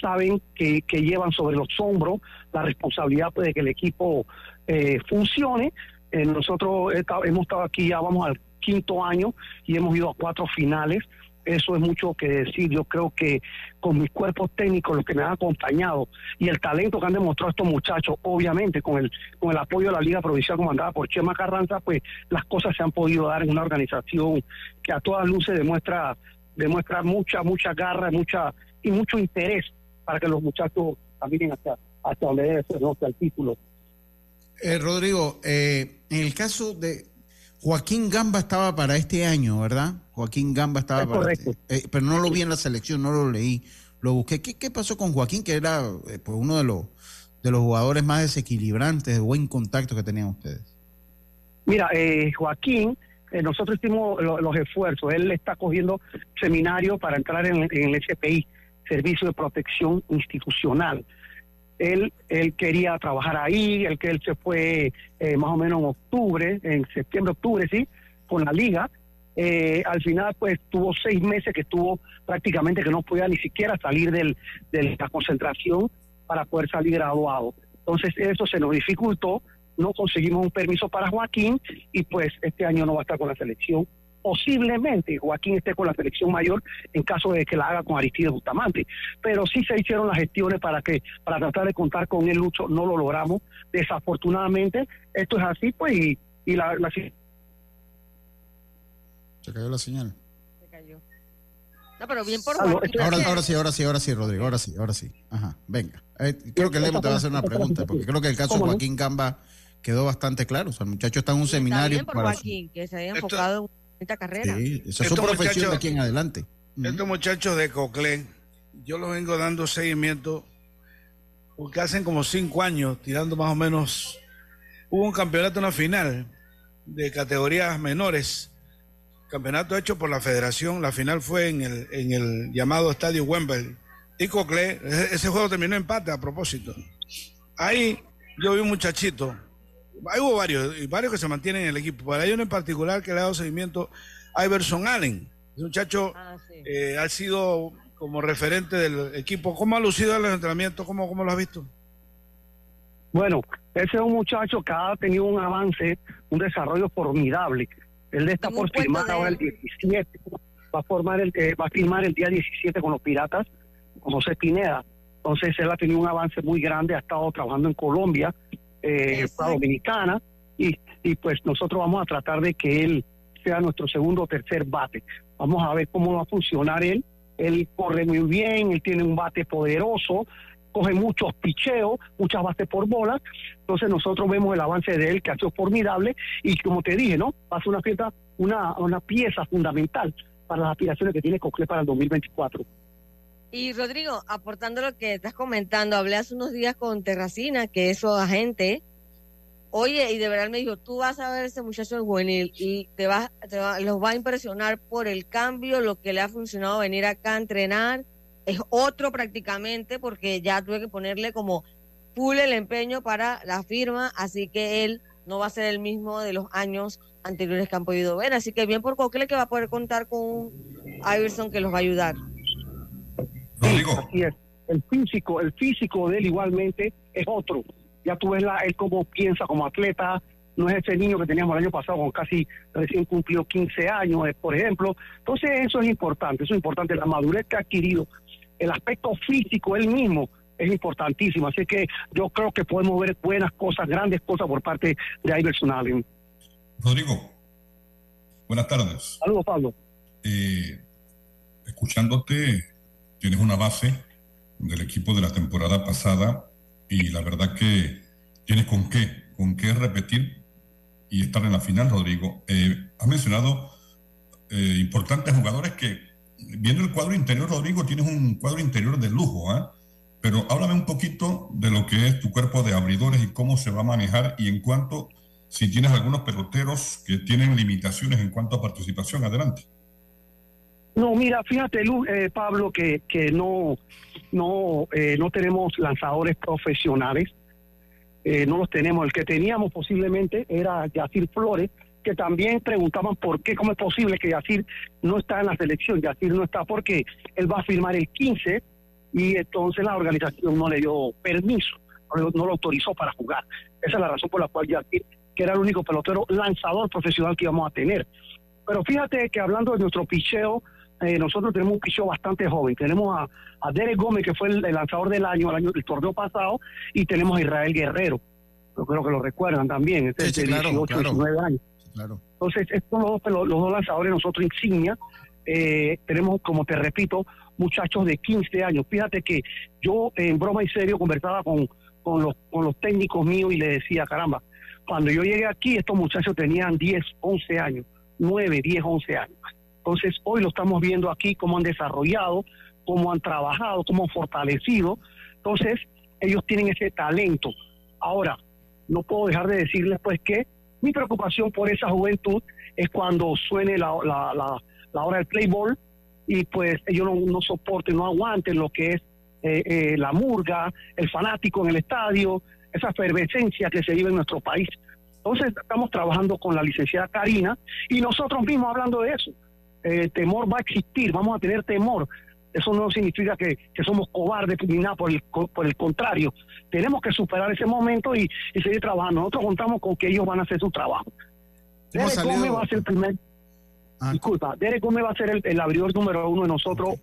saben que, que llevan sobre los hombros la responsabilidad pues, de que el equipo eh, funcione. Eh, nosotros hemos estado aquí, ya vamos al quinto año y hemos ido a cuatro finales. Eso es mucho que decir. Yo creo que con mis cuerpos técnicos, los que me han acompañado y el talento que han demostrado estos muchachos, obviamente con el con el apoyo de la Liga Provincial comandada por Chema Carranza, pues las cosas se han podido dar en una organización que a todas luces demuestra demuestra mucha mucha garra, mucha y mucho interés para que los muchachos caminen hasta hasta donde debe ¿no? hasta el título. Eh, Rodrigo, eh, en el caso de Joaquín Gamba estaba para este año, ¿verdad? Joaquín Gamba estaba Es para correcto. este- eh, pero no lo vi en la selección, no lo leí, lo busqué. ¿Qué, qué pasó con Joaquín, que era eh, pues uno de los de los jugadores más desequilibrantes, de buen contacto que tenían ustedes? Mira, eh, Joaquín, nosotros hicimos lo- los esfuerzos. Él está cogiendo seminario para entrar en, en el SPI, Servicio de Protección Institucional. Él, él quería trabajar ahí, él que él se fue eh, más o menos en octubre, en septiembre, octubre, sí, con la liga. Eh, al final, pues tuvo seis meses que estuvo prácticamente que no podía ni siquiera salir del, de la concentración para poder salir graduado. Entonces, eso se nos dificultó no conseguimos un permiso para Joaquín y pues este año no va a estar con la selección. Posiblemente Joaquín esté con la selección mayor en caso de que la haga con Aristides Bustamante. Pero sí se hicieron las gestiones para que para tratar de contar con él, Lucho, no lo logramos. Desafortunadamente, esto es así, pues, y, y la, la Se cayó la señal. Se cayó. No, pero bien por Aló, Joaquín. Ahora, ahora sí, ahora sí, ahora sí, Rodrigo, ahora sí, ahora sí. Ajá, venga. Eh, creo que Lemo te va a hacer una pregunta, porque creo que el caso de. Joaquín Gamba quedó bastante claro. O sea, el muchacho está en un Está seminario bien por para... su- Joaquín, que se haya enfocado en esta carrera. Sí, esa es su profesión de muchachos- aquí en adelante. Estos muchachos de Coclé, yo los vengo dando seguimiento porque hacen como cinco años, tirando más o menos, hubo un campeonato, una final de categorías menores, campeonato hecho por la federación, la final fue en el, en el llamado Estadio Wembley. Y Coclé, ese, ese juego terminó en empate a propósito. Ahí yo vi un muchachito, hubo varios, varios que se mantienen en el equipo, pero hay uno en particular que le ha dado seguimiento a Iverson Allen. Ese muchacho eh, ha sido como referente del equipo. ¿Cómo ha lucido en los entrenamientos? ¿Cómo, cómo lo has visto? Bueno, ese es un muchacho que ha tenido un avance, un desarrollo formidable. Él está por firmar ahora el 17, va a formar el eh, va a firmar el día 17 con los Piratas, con José Pineda. Entonces él ha tenido un avance muy grande, ha estado trabajando en Colombia, eh, Dominicana, y, y pues nosotros vamos a tratar de que él sea nuestro segundo o tercer bate. Vamos a ver cómo va a funcionar él. Él corre muy bien, él tiene un bate poderoso, coge muchos picheos, muchas bases por bola. Entonces nosotros vemos el avance de él que ha sido formidable y como te dije, ¿no? Va a ser una fiesta, una, una pieza fundamental para las aspiraciones que tiene Coclé para el 2024. Y Rodrigo, aportando lo que estás comentando, hablé hace unos días con Terracina, que es su agente. Oye, y de verdad me dijo, tú vas a ver ese muchacho en juvenil y te va, te va- los va a impresionar por el cambio, lo que le ha funcionado venir acá a entrenar. Es otro prácticamente porque ya tuve que ponerle como full el empeño para la firma, así que él no va a ser el mismo de los años anteriores que han podido ver. Así que bien por Cocle que va a poder contar con un Iverson que los va a ayudar. Así es. El físico, el físico de él igualmente es otro. Ya tú ves la, él cómo piensa como atleta, no es ese niño que teníamos el año pasado con casi recién cumplió 15 años, eh, por ejemplo. Entonces eso es importante, eso es importante, la madurez que ha adquirido, el aspecto físico él mismo es importantísimo. Así que yo creo que podemos ver buenas cosas, grandes cosas por parte de Iverson Allen. Rodrigo, buenas tardes. Saludos, Pablo. Eh, escuchándote, tienes una base del equipo de la temporada pasada y la verdad que tienes con qué, con qué repetir y estar en la final, Rodrigo. Eh, has mencionado eh, importantes jugadores que, viendo el cuadro interior, Rodrigo, tienes un cuadro interior de lujo, ¿ah? Pero háblame un poquito de lo que es tu cuerpo de abridores y cómo se va a manejar y en cuanto, si tienes algunos peloteros que tienen limitaciones en cuanto a participación, adelante. No, mira, fíjate, Lu- eh, Pablo, que, que no, no, eh, no tenemos lanzadores profesionales. eh, no los tenemos. El que teníamos posiblemente era Yacir Flores, que también preguntaban por qué, cómo es posible que Yacir no está en la selección. Yacir no está porque él va a firmar el 15 y entonces la organización no le dio permiso, no, no lo autorizó para jugar. Esa es la razón por la cual Yacir, que era el único pelotero lanzador profesional que íbamos a tener. Pero fíjate que hablando de nuestro picheo, eh, nosotros tenemos un picheo bastante joven. Tenemos a, a Derek Gómez, que fue el, el lanzador del año, el año del torneo pasado, y tenemos a Israel Guerrero. Yo creo que lo recuerdan también, este es Sí, de sí, claro, 18, claro. 19 años. Claro. Entonces, estos los, los, los dos lanzadores, nosotros insignia, eh, tenemos, como te repito, muchachos de 15 años. Fíjate que yo, en broma y serio, conversaba con, con, los, con los técnicos míos y le decía, caramba, cuando yo llegué aquí, estos muchachos tenían 10, 11 años, 9, 10, 11 años. Entonces, hoy lo estamos viendo aquí, cómo han desarrollado, cómo han trabajado, cómo han fortalecido. Entonces, ellos tienen ese talento. Ahora, no puedo dejar de decirles, pues, que mi preocupación por esa juventud es cuando suene la, la, la, hora del play ball y pues ellos no, no soporten, no aguanten lo que es eh, eh, la murga, el fanático en el estadio, esa efervescencia que se vive en nuestro país. Entonces estamos trabajando con la licenciada Karina y nosotros mismos hablando de eso. Eh, temor va a existir, vamos a tener temor. Eso no significa que, que somos cobardes ni nada, por el, por el contrario. Tenemos que superar ese momento y, y seguir trabajando. Nosotros contamos con que ellos van a hacer su trabajo. Derek salido- Gómez va a ser el primer. Disculpa, Derek Gómez va a ser el, el abridor número uno de nosotros.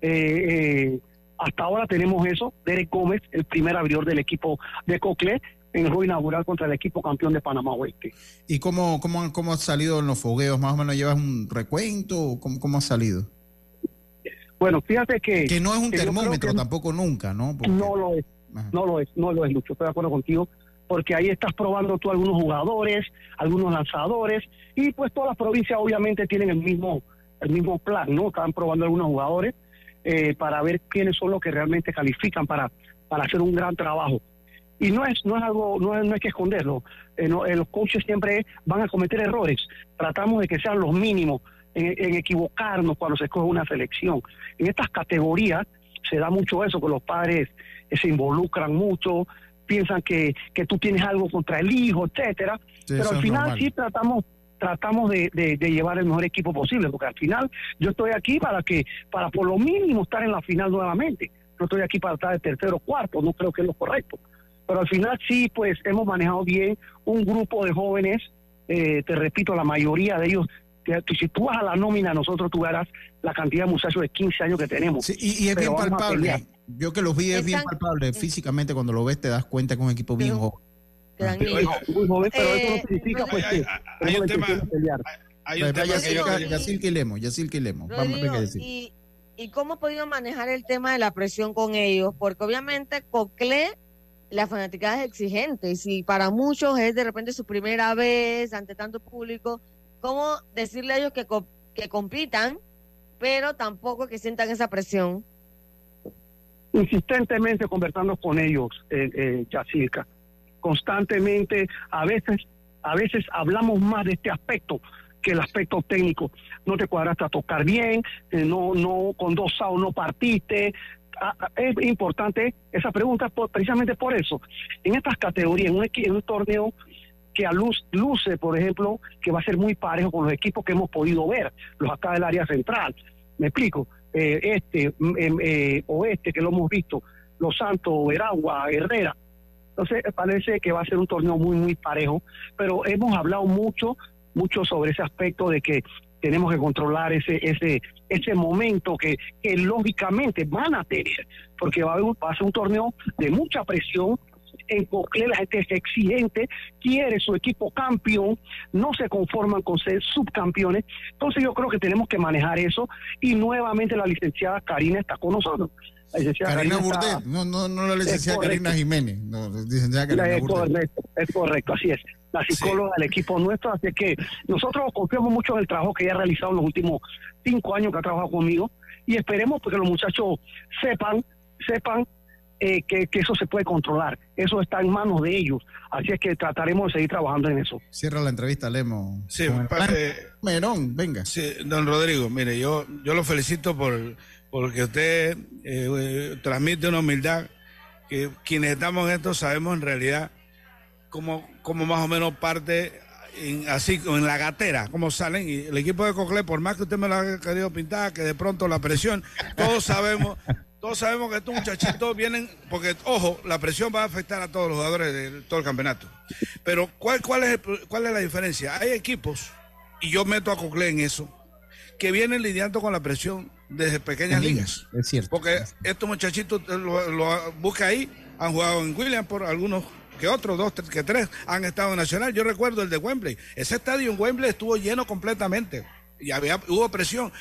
Eh, eh, hasta ahora tenemos eso. Derek Gómez, el primer abridor del equipo de Cocle en el juego inaugural contra el equipo campeón de Panamá Oeste. ¿Y cómo, cómo, han- cómo ha salido en los fogueos? ¿Más o menos llevas un recuento? ¿Cómo, cómo ha salido? Bueno, fíjate que... Que no es un termómetro tampoco nunca, ¿no? Porque- No lo es, no lo es, no lo es, Lucho, estoy de acuerdo contigo, porque ahí estás probando tú algunos jugadores, algunos lanzadores, y pues todas las provincias obviamente tienen el mismo, el mismo plan, ¿no? Están probando algunos jugadores eh, para ver quiénes son los que realmente califican para, para hacer un gran trabajo. Y no es, no es algo, no es, no hay que esconderlo. Eh, no, eh, los coaches siempre van a cometer errores. Tratamos de que sean los mínimos en, en equivocarnos cuando se escoge una selección. En estas categorías se da mucho eso, que los padres eh, se involucran mucho, piensan que, que tú tienes algo contra el hijo, etcétera. Sí, Pero al final normal. sí tratamos tratamos de, de- de llevar el mejor equipo posible, porque al final yo estoy aquí para que, para por lo mínimo estar en la final nuevamente. No estoy aquí para estar de tercero o cuarto, no creo que es lo correcto. Pero al final sí, pues hemos manejado bien un grupo de jóvenes, eh, te repito, la mayoría de ellos, que, que si tú vas a la nómina, nosotros tú verás la cantidad de muchachos de 15 años que tenemos. Y, y es Pero bien palpable. Yo que los vi es bien palpable. Físicamente, cuando lo ves, te das cuenta que es un equipo bien joven. Muy joven, pero eso no Eh, significa pues que pelear. Hay un tema que yo Yacil- quería- Yacil Quilemo, Yacil Quilemo. Vamos, Rodrigo, venga, Yacil. y, ¿Y cómo ha podido manejar el tema de la presión con ellos? Porque obviamente Cocle, la fanaticada es exigente y si para muchos es de repente su primera vez ante tanto público, ¿cómo decirle a ellos que, co- que compitan, pero tampoco que sientan esa presión? insistentemente conversando con ellos, eh, eh. Constantemente, a veces, a veces hablamos más de este aspecto que el aspecto técnico. No te cuadraste a tocar bien, eh, no, no, con dos outs no partiste. Es importante esa pregunta por- precisamente por eso. En estas categorías, en un, en un torneo que a luz luce, por ejemplo, que va a ser muy parejo con los equipos que hemos podido ver, los acá del área central. Me explico, Eh, este, mm, em, eh, oeste, que lo hemos visto, Los Santos, Veragua, Herrera. Entonces eh, parece que va a ser un torneo muy, muy parejo, pero hemos hablado mucho, mucho sobre ese aspecto de que tenemos que controlar ese, ese, ese momento que, que lógicamente van a tener, porque va a, haber va a ser un torneo de mucha presión, en Cocle la gente es exigente, quiere su equipo campeón, no se conforman con ser subcampeones. Entonces yo creo que tenemos que manejar eso y nuevamente la licenciada Karina está con nosotros. La licenciada Karina está- Burdet, no, no, no la licenciada. Karina Jiménez, no, la licenciada Karina es Burdet. correcto, es correcto, así es. La psicóloga del equipo nuestro, así que nosotros confiamos mucho en el trabajo que ella ha realizado en los últimos cinco años que ha trabajado conmigo y esperemos porque los muchachos sepan, sepan eh, que, que eso se puede controlar. Eso está en manos de ellos. Así es que trataremos de seguir trabajando en eso. Cierra la entrevista, Lemo. Sí, eh, Merón, venga. Sí, don Rodrigo, mire, yo, yo lo felicito por porque usted eh, transmite una humildad que quienes estamos en esto sabemos en realidad como, como más o menos parte en, así en la gatera, como salen. Y el equipo de Cocle, por más que usted me lo haya querido pintar, que de pronto la presión, todos sabemos, todos sabemos que estos muchachitos vienen, porque ojo, la presión va a afectar a todos los jugadores de todo el campeonato. Pero ¿cuál, cuál, es, el- cuál es la diferencia? Hay equipos, y yo meto a Cocle en eso, que vienen lidiando con la presión desde pequeñas ligas. Es cierto. Porque estos muchachitos eh, lo, lo busca ahí, han jugado en William por algunos que otros, dos, tres, que tres, han estado en Nacional. Yo recuerdo el de Wembley. Ese estadio en Wembley estuvo lleno completamente y había, hubo presión.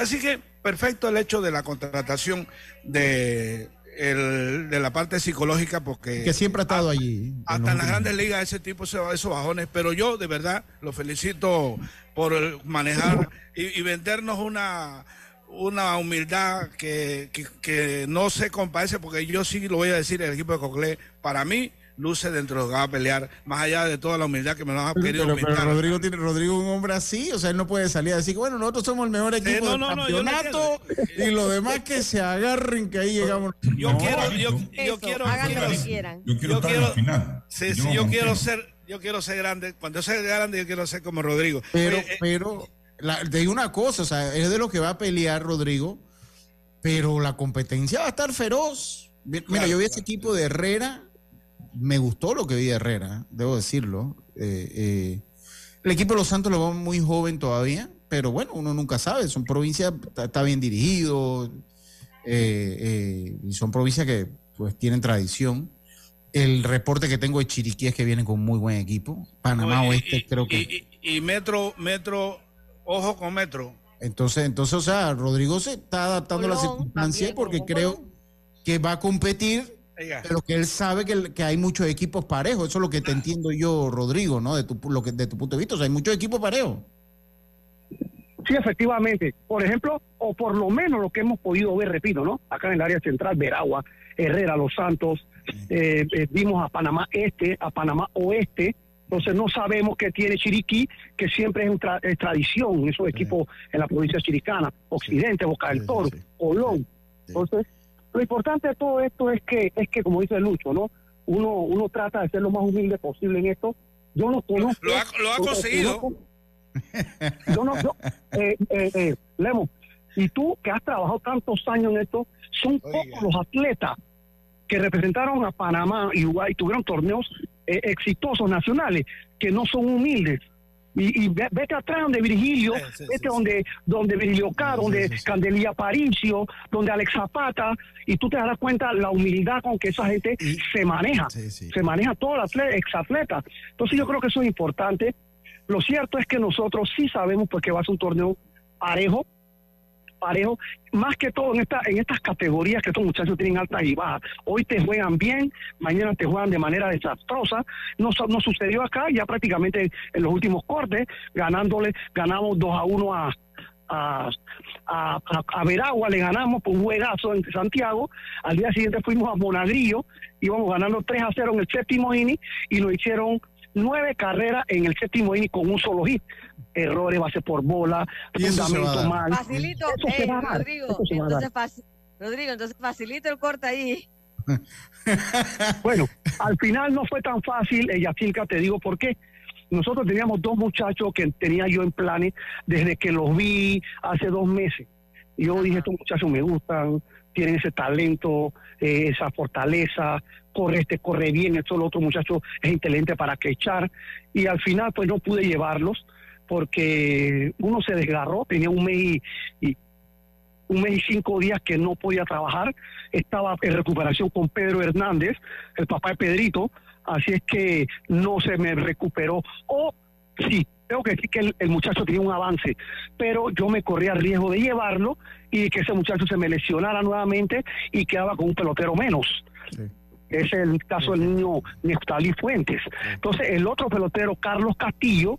Así que perfecto el hecho de la contratación de, el- de la parte psicológica porque Que siempre ha estado allí. hasta en las grandes ligas ese tipo se va esos bajones, pero yo de verdad lo felicito por manejar y, y vendernos una una humildad que, que, que no se compadece, porque yo sí lo voy a decir, el equipo de Coclé, para mí, luce dentro de lo que va a pelear, más allá de toda la humildad que me lo han querido Pero, pero pintar. Rodrigo tiene Rodrigo es un hombre así, o sea, él no puede salir a decir, bueno, nosotros somos el mejor equipo no, del no, no, yo lo campeonato y los demás que se agarren que ahí llegamos. Yo No. quiero, yo, yo quiero, hagan lo quiero- que quieran. Yo quiero estar en la final. Sí, sí, Yo yo confío. quiero ser, yo quiero ser grande. Cuando sea grande, yo quiero ser como Rodrigo. Pero, eh, pero, la- te digo una cosa, o sea, es de lo que va a pelear Rodrigo, pero la competencia va a estar feroz. Mi- Mira, Claro, yo vi ese equipo de Herrera, me gustó lo que vi de Herrera, debo decirlo. Eh, eh, el equipo de Los Santos lo va muy joven todavía, pero bueno, uno nunca sabe, son provincias, está, está bien dirigido, eh, eh, y son provincias que pues tienen tradición. El reporte que tengo de Chiriquí es que vienen con muy buen equipo. Panamá Oye, Oeste creo que... y, y- y Metro, Metro, ojo con Metro. Entonces, entonces, o sea, Rodrigo se está adaptando a las Colón, circunstancias también, porque como creo que va a competir, Oiga. pero que él sabe que, que hay muchos equipos parejos. Eso es lo que te entiendo yo, Rodrigo, ¿no? De tu, lo que, de tu punto de vista. O sea, hay muchos equipos parejos. Sí, efectivamente. Por ejemplo, o por lo menos lo que hemos podido ver, repito, ¿no? Acá en el área central, Veragua, Herrera, Los Santos, eh, eh, vimos a Panamá Este, a Panamá Oeste. Entonces no sabemos qué tiene Chiriquí, que siempre es, un tra- es tradición, esos equipos en la provincia chiricana, Occidente, Boca del Toro, Colón. Entonces, lo importante de todo esto es que, es que como dice Lucho, ¿no? Uno, uno trata de ser lo más humilde posible en esto. Yo no conozco. Lo ha, lo conseguido. yo no, yo, eh, eh, eh, Lemo, y tú que has trabajado tantos años en esto, son pocos los atletas que representaron a Panamá y Uruguay, tuvieron torneos eh, exitosos nacionales, que no son humildes. Y, y ve- vete atrás donde Virgilio, vete donde donde Virgilio Caro, donde Candelilla Paricio, donde Alex Zapata, y tú te darás cuenta la humildad con que esa gente se maneja, se maneja todo el atleta, exatleta. Entonces yo creo que eso es importante. Lo cierto es que nosotros sí sabemos pues que va a ser un torneo parejo, parejo, más que todo en esta en estas categorías que estos muchachos tienen altas y bajas. Hoy te juegan bien, mañana te juegan de manera desastrosa. No, su- no sucedió acá, ya prácticamente en los últimos cortes, ganándole, ganamos 2 a 1 a, a, a, a- Veragua, le ganamos por un juegazo en Santiago. Al día siguiente fuimos a Monagrillo, íbamos ganando 3 a 0 en el séptimo inning y nos hicieron nueve carreras en el séptimo inning con un solo hit. Errores, base por bola, fundamento mal. Facilito, Eso se eh, va a Rodrigo. eso se va a dar. Entonces, faci- Rodrigo, entonces facilita el corte ahí. Bueno, al final no fue tan fácil, ella Yacilca, te digo por qué. Nosotros teníamos dos muchachos que tenía yo en planes desde que los vi hace dos meses. Y yo dije, estos muchachos me gustan, tienen ese talento, eh, esa fortaleza, corre este, corre bien, esto, el otro muchacho es inteligente para que echar. Y al final, pues no pude llevarlos porque uno se desgarró, tenía un mes y- y un mes y cinco días que no podía trabajar. Estaba en recuperación con Pedro Hernández, el papá de Pedrito, así es que no se me recuperó. O sí, tengo que decir que el, el muchacho tenía un avance, pero yo me corría riesgo de llevarlo y que ese muchacho se me lesionara nuevamente y quedaba con un pelotero menos. Ese es el caso del niño Neftalí Fuentes. Entonces, el otro pelotero, Carlos Castillo,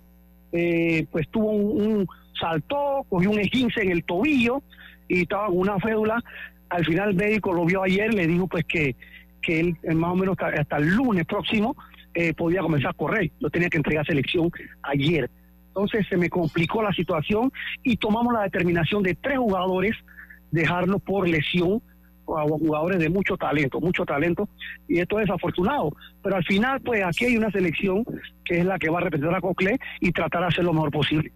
eh, pues tuvo un, un- saltó, cogió un esguince en el tobillo y estaba con una fédula. Al final el médico lo vio ayer, le dijo pues que, que él eh, más o menos hasta, hasta el lunes próximo eh, podía comenzar a correr. Lo tenía que entregar a selección ayer. Entonces se me complicó la situación y tomamos la determinación de tres jugadores dejarlo por lesión jugadores de mucho talento, mucho talento, y esto es desafortunado. Pero al final, pues aquí hay una selección que es la que va a representar a Cocle y tratar de hacer lo mejor posible.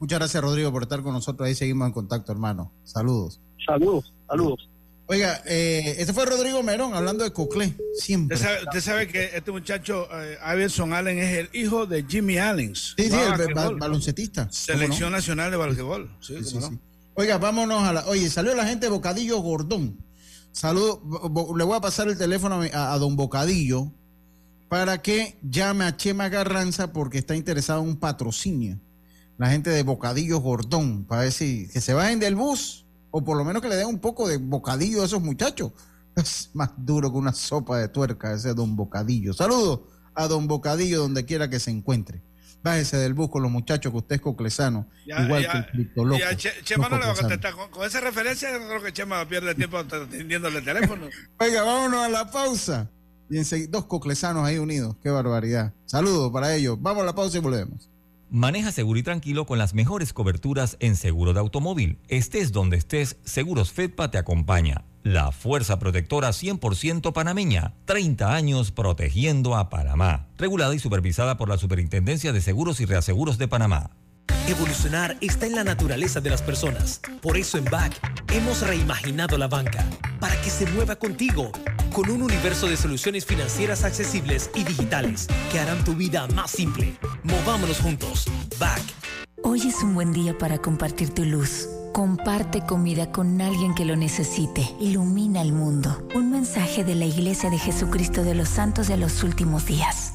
Muchas gracias, Rodrigo, por estar con nosotros. Ahí seguimos en contacto, hermano. Saludos. Saludos, saludos. Oiga, eh, ese fue Rodrigo Merón hablando de Cocle, siempre. Usted sabe, que este muchacho, eh, Iverson Allen, es el hijo de Jimmy Allen. Sí, sí, el baloncetista. Selección Nacional de Basquetbol. Sí, sí, sí, Oiga, vámonos a la. Oye, salió la gente de Bocadillo Gordón. Saludo, le voy a pasar el teléfono a, don Bocadillo para que llame a Chema Garranza porque está interesado en un patrocinio. La gente de Bocadillo Gordón, para ver si que se vayan del bus o por lo menos que le den un poco de bocadillo a esos muchachos. Es más duro que una sopa de tuerca ese don Bocadillo. Saludos a don Bocadillo donde quiera que se encuentre. Bájese del bus con los muchachos que usted es coclesano, igual que el Cripto Loco. Chema no le va a contestar. Con, esa referencia, no creo que Chema pierde tiempo atendiéndole el teléfono. Oiga, vámonos a la pausa. Y dos coclesanos ahí unidos. Qué barbaridad. Saludos para ellos. Vamos a la pausa y volvemos. Maneja seguro y tranquilo con las mejores coberturas en seguro de automóvil. Estés donde estés, Seguros Fedpa te acompaña. La fuerza protectora 100% panameña. 30 años protegiendo a Panamá. Regulada y supervisada por la Superintendencia de Seguros y Reaseguros de Panamá. Evolucionar está en la naturaleza de las personas. Por eso en BAC hemos reimaginado la banca para que se mueva contigo con un universo de soluciones financieras accesibles y digitales que harán tu vida más simple. Movámonos juntos. BAC. Hoy es un buen día para compartir tu luz. Comparte comida con alguien que lo necesite. Ilumina el mundo. Un mensaje de la Iglesia de Jesucristo de los Santos de los Últimos Días.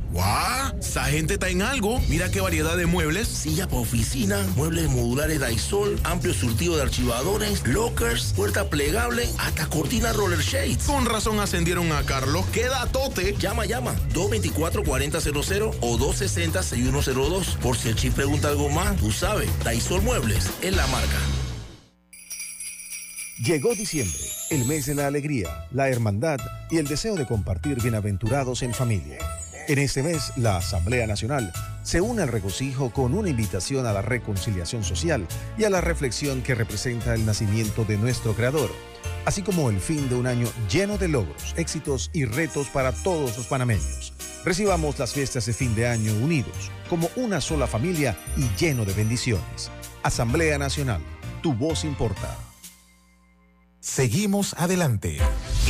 ¡Guau! Esa gente está en algo. Mira qué variedad de muebles. Silla para oficina, muebles modulares Daisol, amplio surtido de archivadores, lockers, puerta plegable, hasta cortina roller shades. Con razón ascendieron a Carlos. ¡Queda tote! Llama, llama. 224-4000 o 260-6102. Por si el chip pregunta algo más, tú sabes. Daisol Muebles es la marca. Llegó diciembre, el mes de la alegría, la hermandad y el deseo de compartir bienaventurados en familia. En este mes, la Asamblea Nacional se une al regocijo con una invitación a la reconciliación social y a la reflexión que representa el nacimiento de nuestro Creador, así como el fin de un año lleno de logros, éxitos y retos para todos los panameños. Recibamos las fiestas de fin de año unidos, como una sola familia y lleno de bendiciones. Asamblea Nacional, tu voz importa. Seguimos adelante.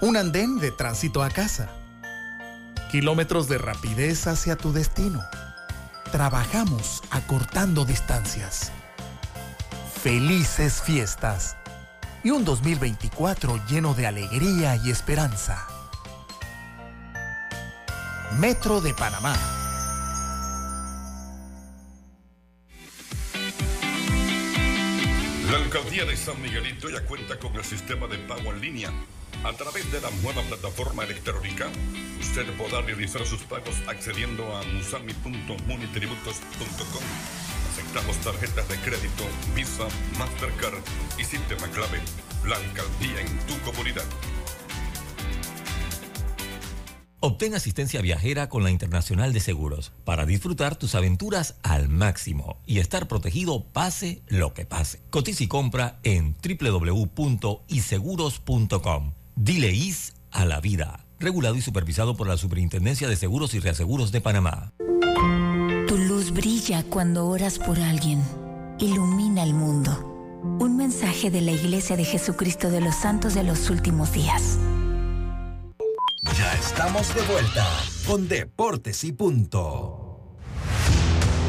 un andén de tránsito a casa, kilómetros de rapidez hacia tu destino. Trabajamos acortando distancias. Felices fiestas y un 2024 lleno de alegría y esperanza. Metro de Panamá. La alcaldía de San Miguelito ya cuenta con el sistema de pago en línea a través de la nueva plataforma electrónica, usted podrá realizar sus pagos accediendo a musami.munitributos.com Aceptamos tarjetas de crédito, Visa, Mastercard y sistema clave. La alcaldía en tu comunidad. Obtén asistencia viajera con la Internacional de Seguros para disfrutar tus aventuras al máximo y estar protegido pase lo que pase. Cotiza y compra en www.iseguros.com. Dile IS a la vida. Regulado y supervisado por la Superintendencia de Seguros y Reaseguros de Panamá. Tu luz brilla cuando oras por alguien. Ilumina el mundo. Un mensaje de la Iglesia de Jesucristo de los Santos de los Últimos Días. Ya estamos de vuelta con Deportes y Punto.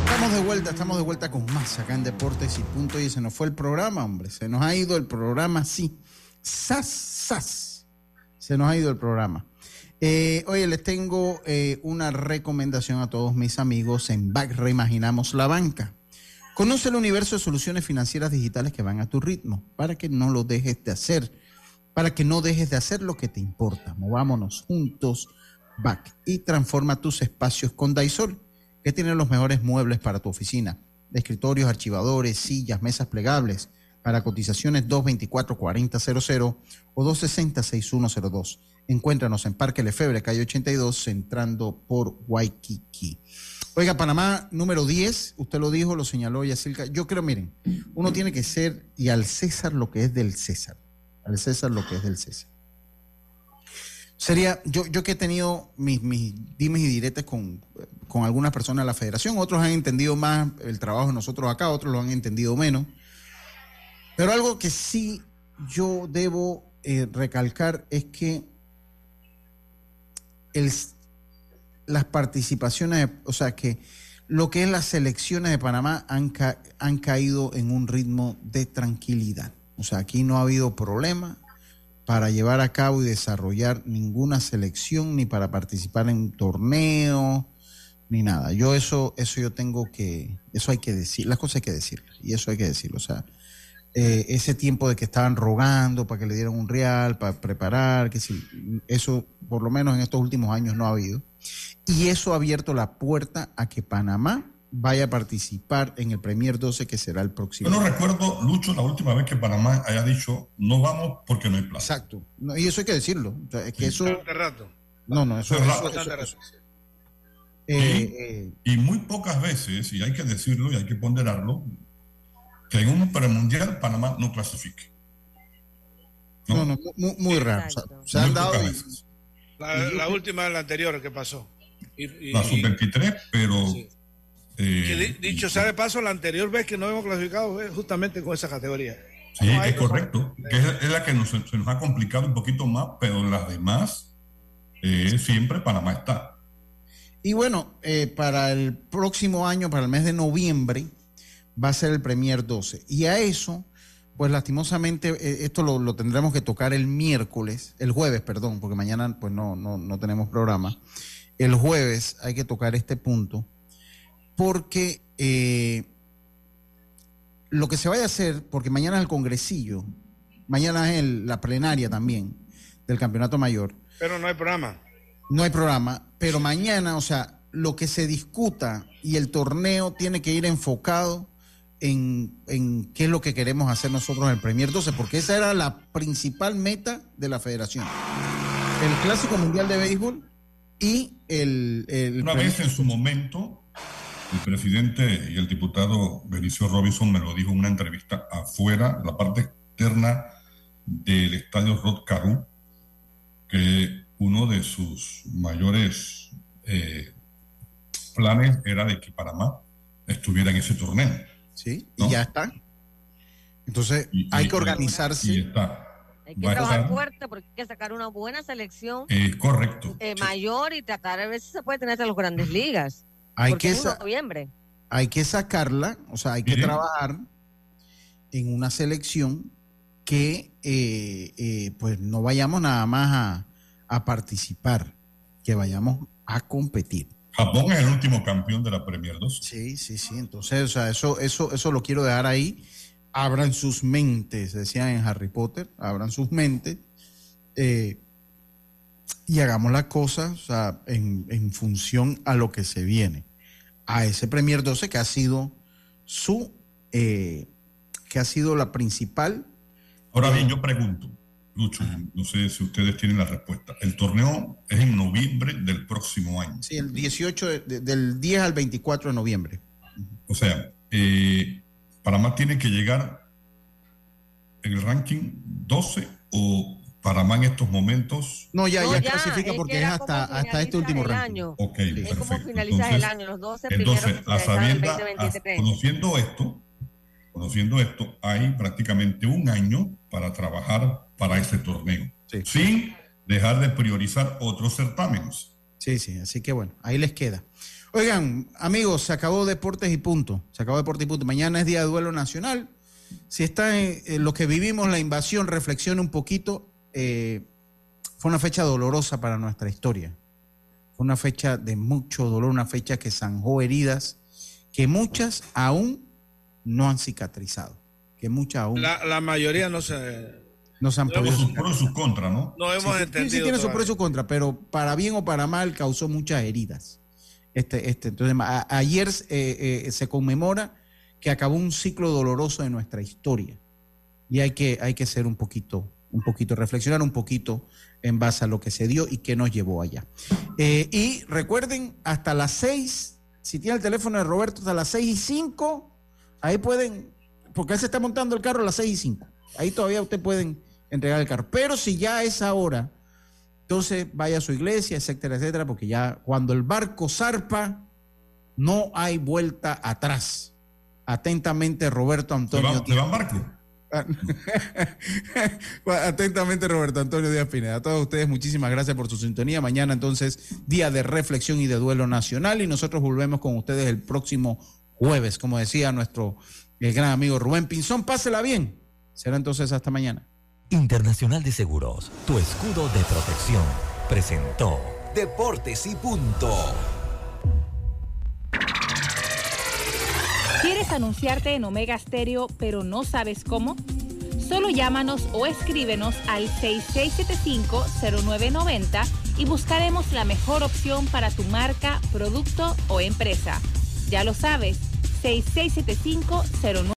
Estamos de vuelta, estamos de vuelta con más acá en Deportes y Punto. Y se nos fue el programa, hombre. Se nos ha ido el programa, sí. ¡Sas, sas! Se nos ha ido el programa. Eh, oye, les tengo eh, una recomendación a todos mis amigos en Back Reimaginamos la Banca. Conoce el universo de soluciones financieras digitales que van a tu ritmo para que no lo dejes de hacer, para que no dejes de hacer lo que te importa. Movámonos juntos, Back, y transforma tus espacios con Daisol, que tiene los mejores muebles para tu oficina. Escritorios, archivadores, sillas, mesas plegables. Para cotizaciones 224-4000 o 260-6102. Encuéntranos en Parque Lefebre, calle 82, entrando por Waikiki. Oiga, Panamá número 10, usted lo dijo, lo señaló Yacilca. Yo creo, miren, uno tiene que ser y al César lo que es del César. Al César lo que es del César. Sería, yo, yo que he tenido mis, mis dimes y diretes con, con algunas personas de la federación, otros han entendido más el trabajo de nosotros acá, otros lo han entendido menos. Pero algo que sí yo debo eh, recalcar es que el, las participaciones, o sea, que lo que es las selecciones de Panamá han, ca han caído en un ritmo de tranquilidad. O sea, aquí no ha habido problema para llevar a cabo y desarrollar ninguna selección, ni para participar en torneos, ni nada. Yo eso, eso yo tengo que, eso hay que decir, las cosas hay que decirlas, y eso hay que decirlo. O sea, eh, ese tiempo de que estaban rogando para que le dieran un real, para preparar, que si, eso por lo menos en estos últimos años no ha habido. Y eso ha abierto la puerta a que Panamá vaya a participar en el Premier 12 que será el próximo. Yo no recuerdo, Lucho, la última vez que Panamá haya dicho no vamos porque no hay plaza. Exacto. No, y eso hay que decirlo. O sea, es que eso... Bastante rato. No, no, eso, rato. eso- Bastante eso- rato. eh, y, y muy pocas veces, y hay que decirlo y hay que ponderarlo, que en un premundial Panamá no clasifique. no, no, muy, muy raro. O sea, se han dado... pocas y- veces. La, la última es la anterior que pasó. Y, y- La y- sub-23, pero... Sí. Eh, que dicho sea de paso, la anterior vez que no hemos clasificado fue justamente con esa categoría. Sí, No es correcto. Que es, es la que nos, se nos ha complicado un poquito más, pero las demás, eh, siempre Panamá está. Y bueno, eh, para el próximo año, para el mes de noviembre, va a ser el Premier 12. Y a eso, pues lastimosamente, eh, esto lo, lo tendremos que tocar el miércoles, el jueves, perdón, porque mañana pues no, no, no tenemos programa. El jueves hay que tocar este punto, porque eh, lo que se vaya a hacer, porque mañana es el congresillo, mañana es el- la plenaria también del campeonato mayor. Pero no hay programa. No hay programa, pero mañana, o sea, lo que se discuta y el torneo tiene que ir enfocado en, en qué es lo que queremos hacer nosotros en el Premier 12, porque esa era la principal meta de la federación. El Clásico Mundial de Béisbol y el... el Una vez en su momento, el presidente y el diputado Benicio Robinson me lo dijo en una entrevista afuera, la parte externa del estadio Rod Caru, que uno de sus mayores eh, planes era de que Panamá estuviera en ese torneo. Sí, ¿no? y ya está. Entonces, hay y- que organizarse. Y está. Hay que Va a trabajar estar- fuerte porque hay que sacar una buena selección eh, correcto. eh, mayor y tratar de ver si se puede tener hasta las grandes ligas. Hay que es sa- en noviembre. hay que sacarla, o sea, hay que trabajar en una selección que eh, eh, pues no vayamos nada más a, a participar, que vayamos a competir. Japón es el último campeón de la Premier 2. Sí, sí, sí. Entonces, o sea, eso, eso, eso lo quiero dejar ahí. Abran sus mentes, decían en Harry Potter, abran sus mentes eh, y hagamos las cosas o sea, en, en función a lo que se viene. A ese Premier 12 que ha sido su, eh, que ha sido la principal. Ahora bien, yo pregunto, Lucho, no sé si ustedes tienen la respuesta. El torneo es en noviembre del próximo año. Sí, el 18, de- de- del 10 al 24 de noviembre. O sea, eh, Panamá tiene que llegar en el ranking 12 o Panamá en estos momentos. No, ya, No, ya ya, clasifica es porque es hasta, hasta este último ranking. año. Ok, Es como perfecto. finalizas el Entonces- año, los 12 Entonces, primeros que a sabienda, a- 2023. conociendo esto, conociendo esto, hay prácticamente un año para trabajar para ese torneo, sin dejar de priorizar otros certámenes. Sí, sí, así que bueno, ahí les queda. Oigan, amigos, se acabó Deportes y Punto. Se acabó Deportes y Punto. Mañana es Día de Duelo Nacional. Si está en, en lo que vivimos, la invasión, reflexione un poquito. Eh, fue una fecha dolorosa para nuestra historia. Fue una fecha de mucho dolor, una fecha que zanjó heridas que muchas aún no han cicatrizado. Que muchas aún La, la mayoría no se. no se han podido hemos- Sus pros y sus contras, ¿no? No hemos sí, entendido. Sí, tiene su todavía. pro y su contra, pero para bien o para mal causó muchas heridas. Este, este, entonces, a- ayer eh, eh, se conmemora que acabó un ciclo doloroso de nuestra historia. Y hay que, hay que ser un poquito, un poquito, reflexionar un poquito en base a lo que se dio y qué nos llevó allá. Eh, y recuerden, hasta las seis, si tiene el teléfono de Roberto, hasta las seis y cinco, ahí pueden, porque él se está montando el carro a las seis y cinco. Ahí todavía ustedes pueden entregar el carro. Pero si ya es ahora, entonces vaya a su iglesia, etcétera, etcétera, porque ya cuando el barco zarpa, no hay vuelta atrás. Atentamente, Roberto ¿Se Antonio. va, se va barco? Atentamente, Roberto Antonio Díaz Pineda. A todos ustedes, muchísimas gracias por su sintonía. Mañana, entonces, día de reflexión y de duelo nacional. Y nosotros volvemos con ustedes el próximo jueves, como decía nuestro el gran amigo Rubén Pinzón. Pásela bien. Será entonces hasta mañana. Internacional de Seguros, tu escudo de protección, presentó Deportes y punto. ¿Quieres anunciarte en Omega Stereo pero no sabes cómo? Solo llámanos o escríbenos al 6675-0990 y buscaremos la mejor opción para tu marca, producto o empresa. Ya lo sabes, 6675-0990.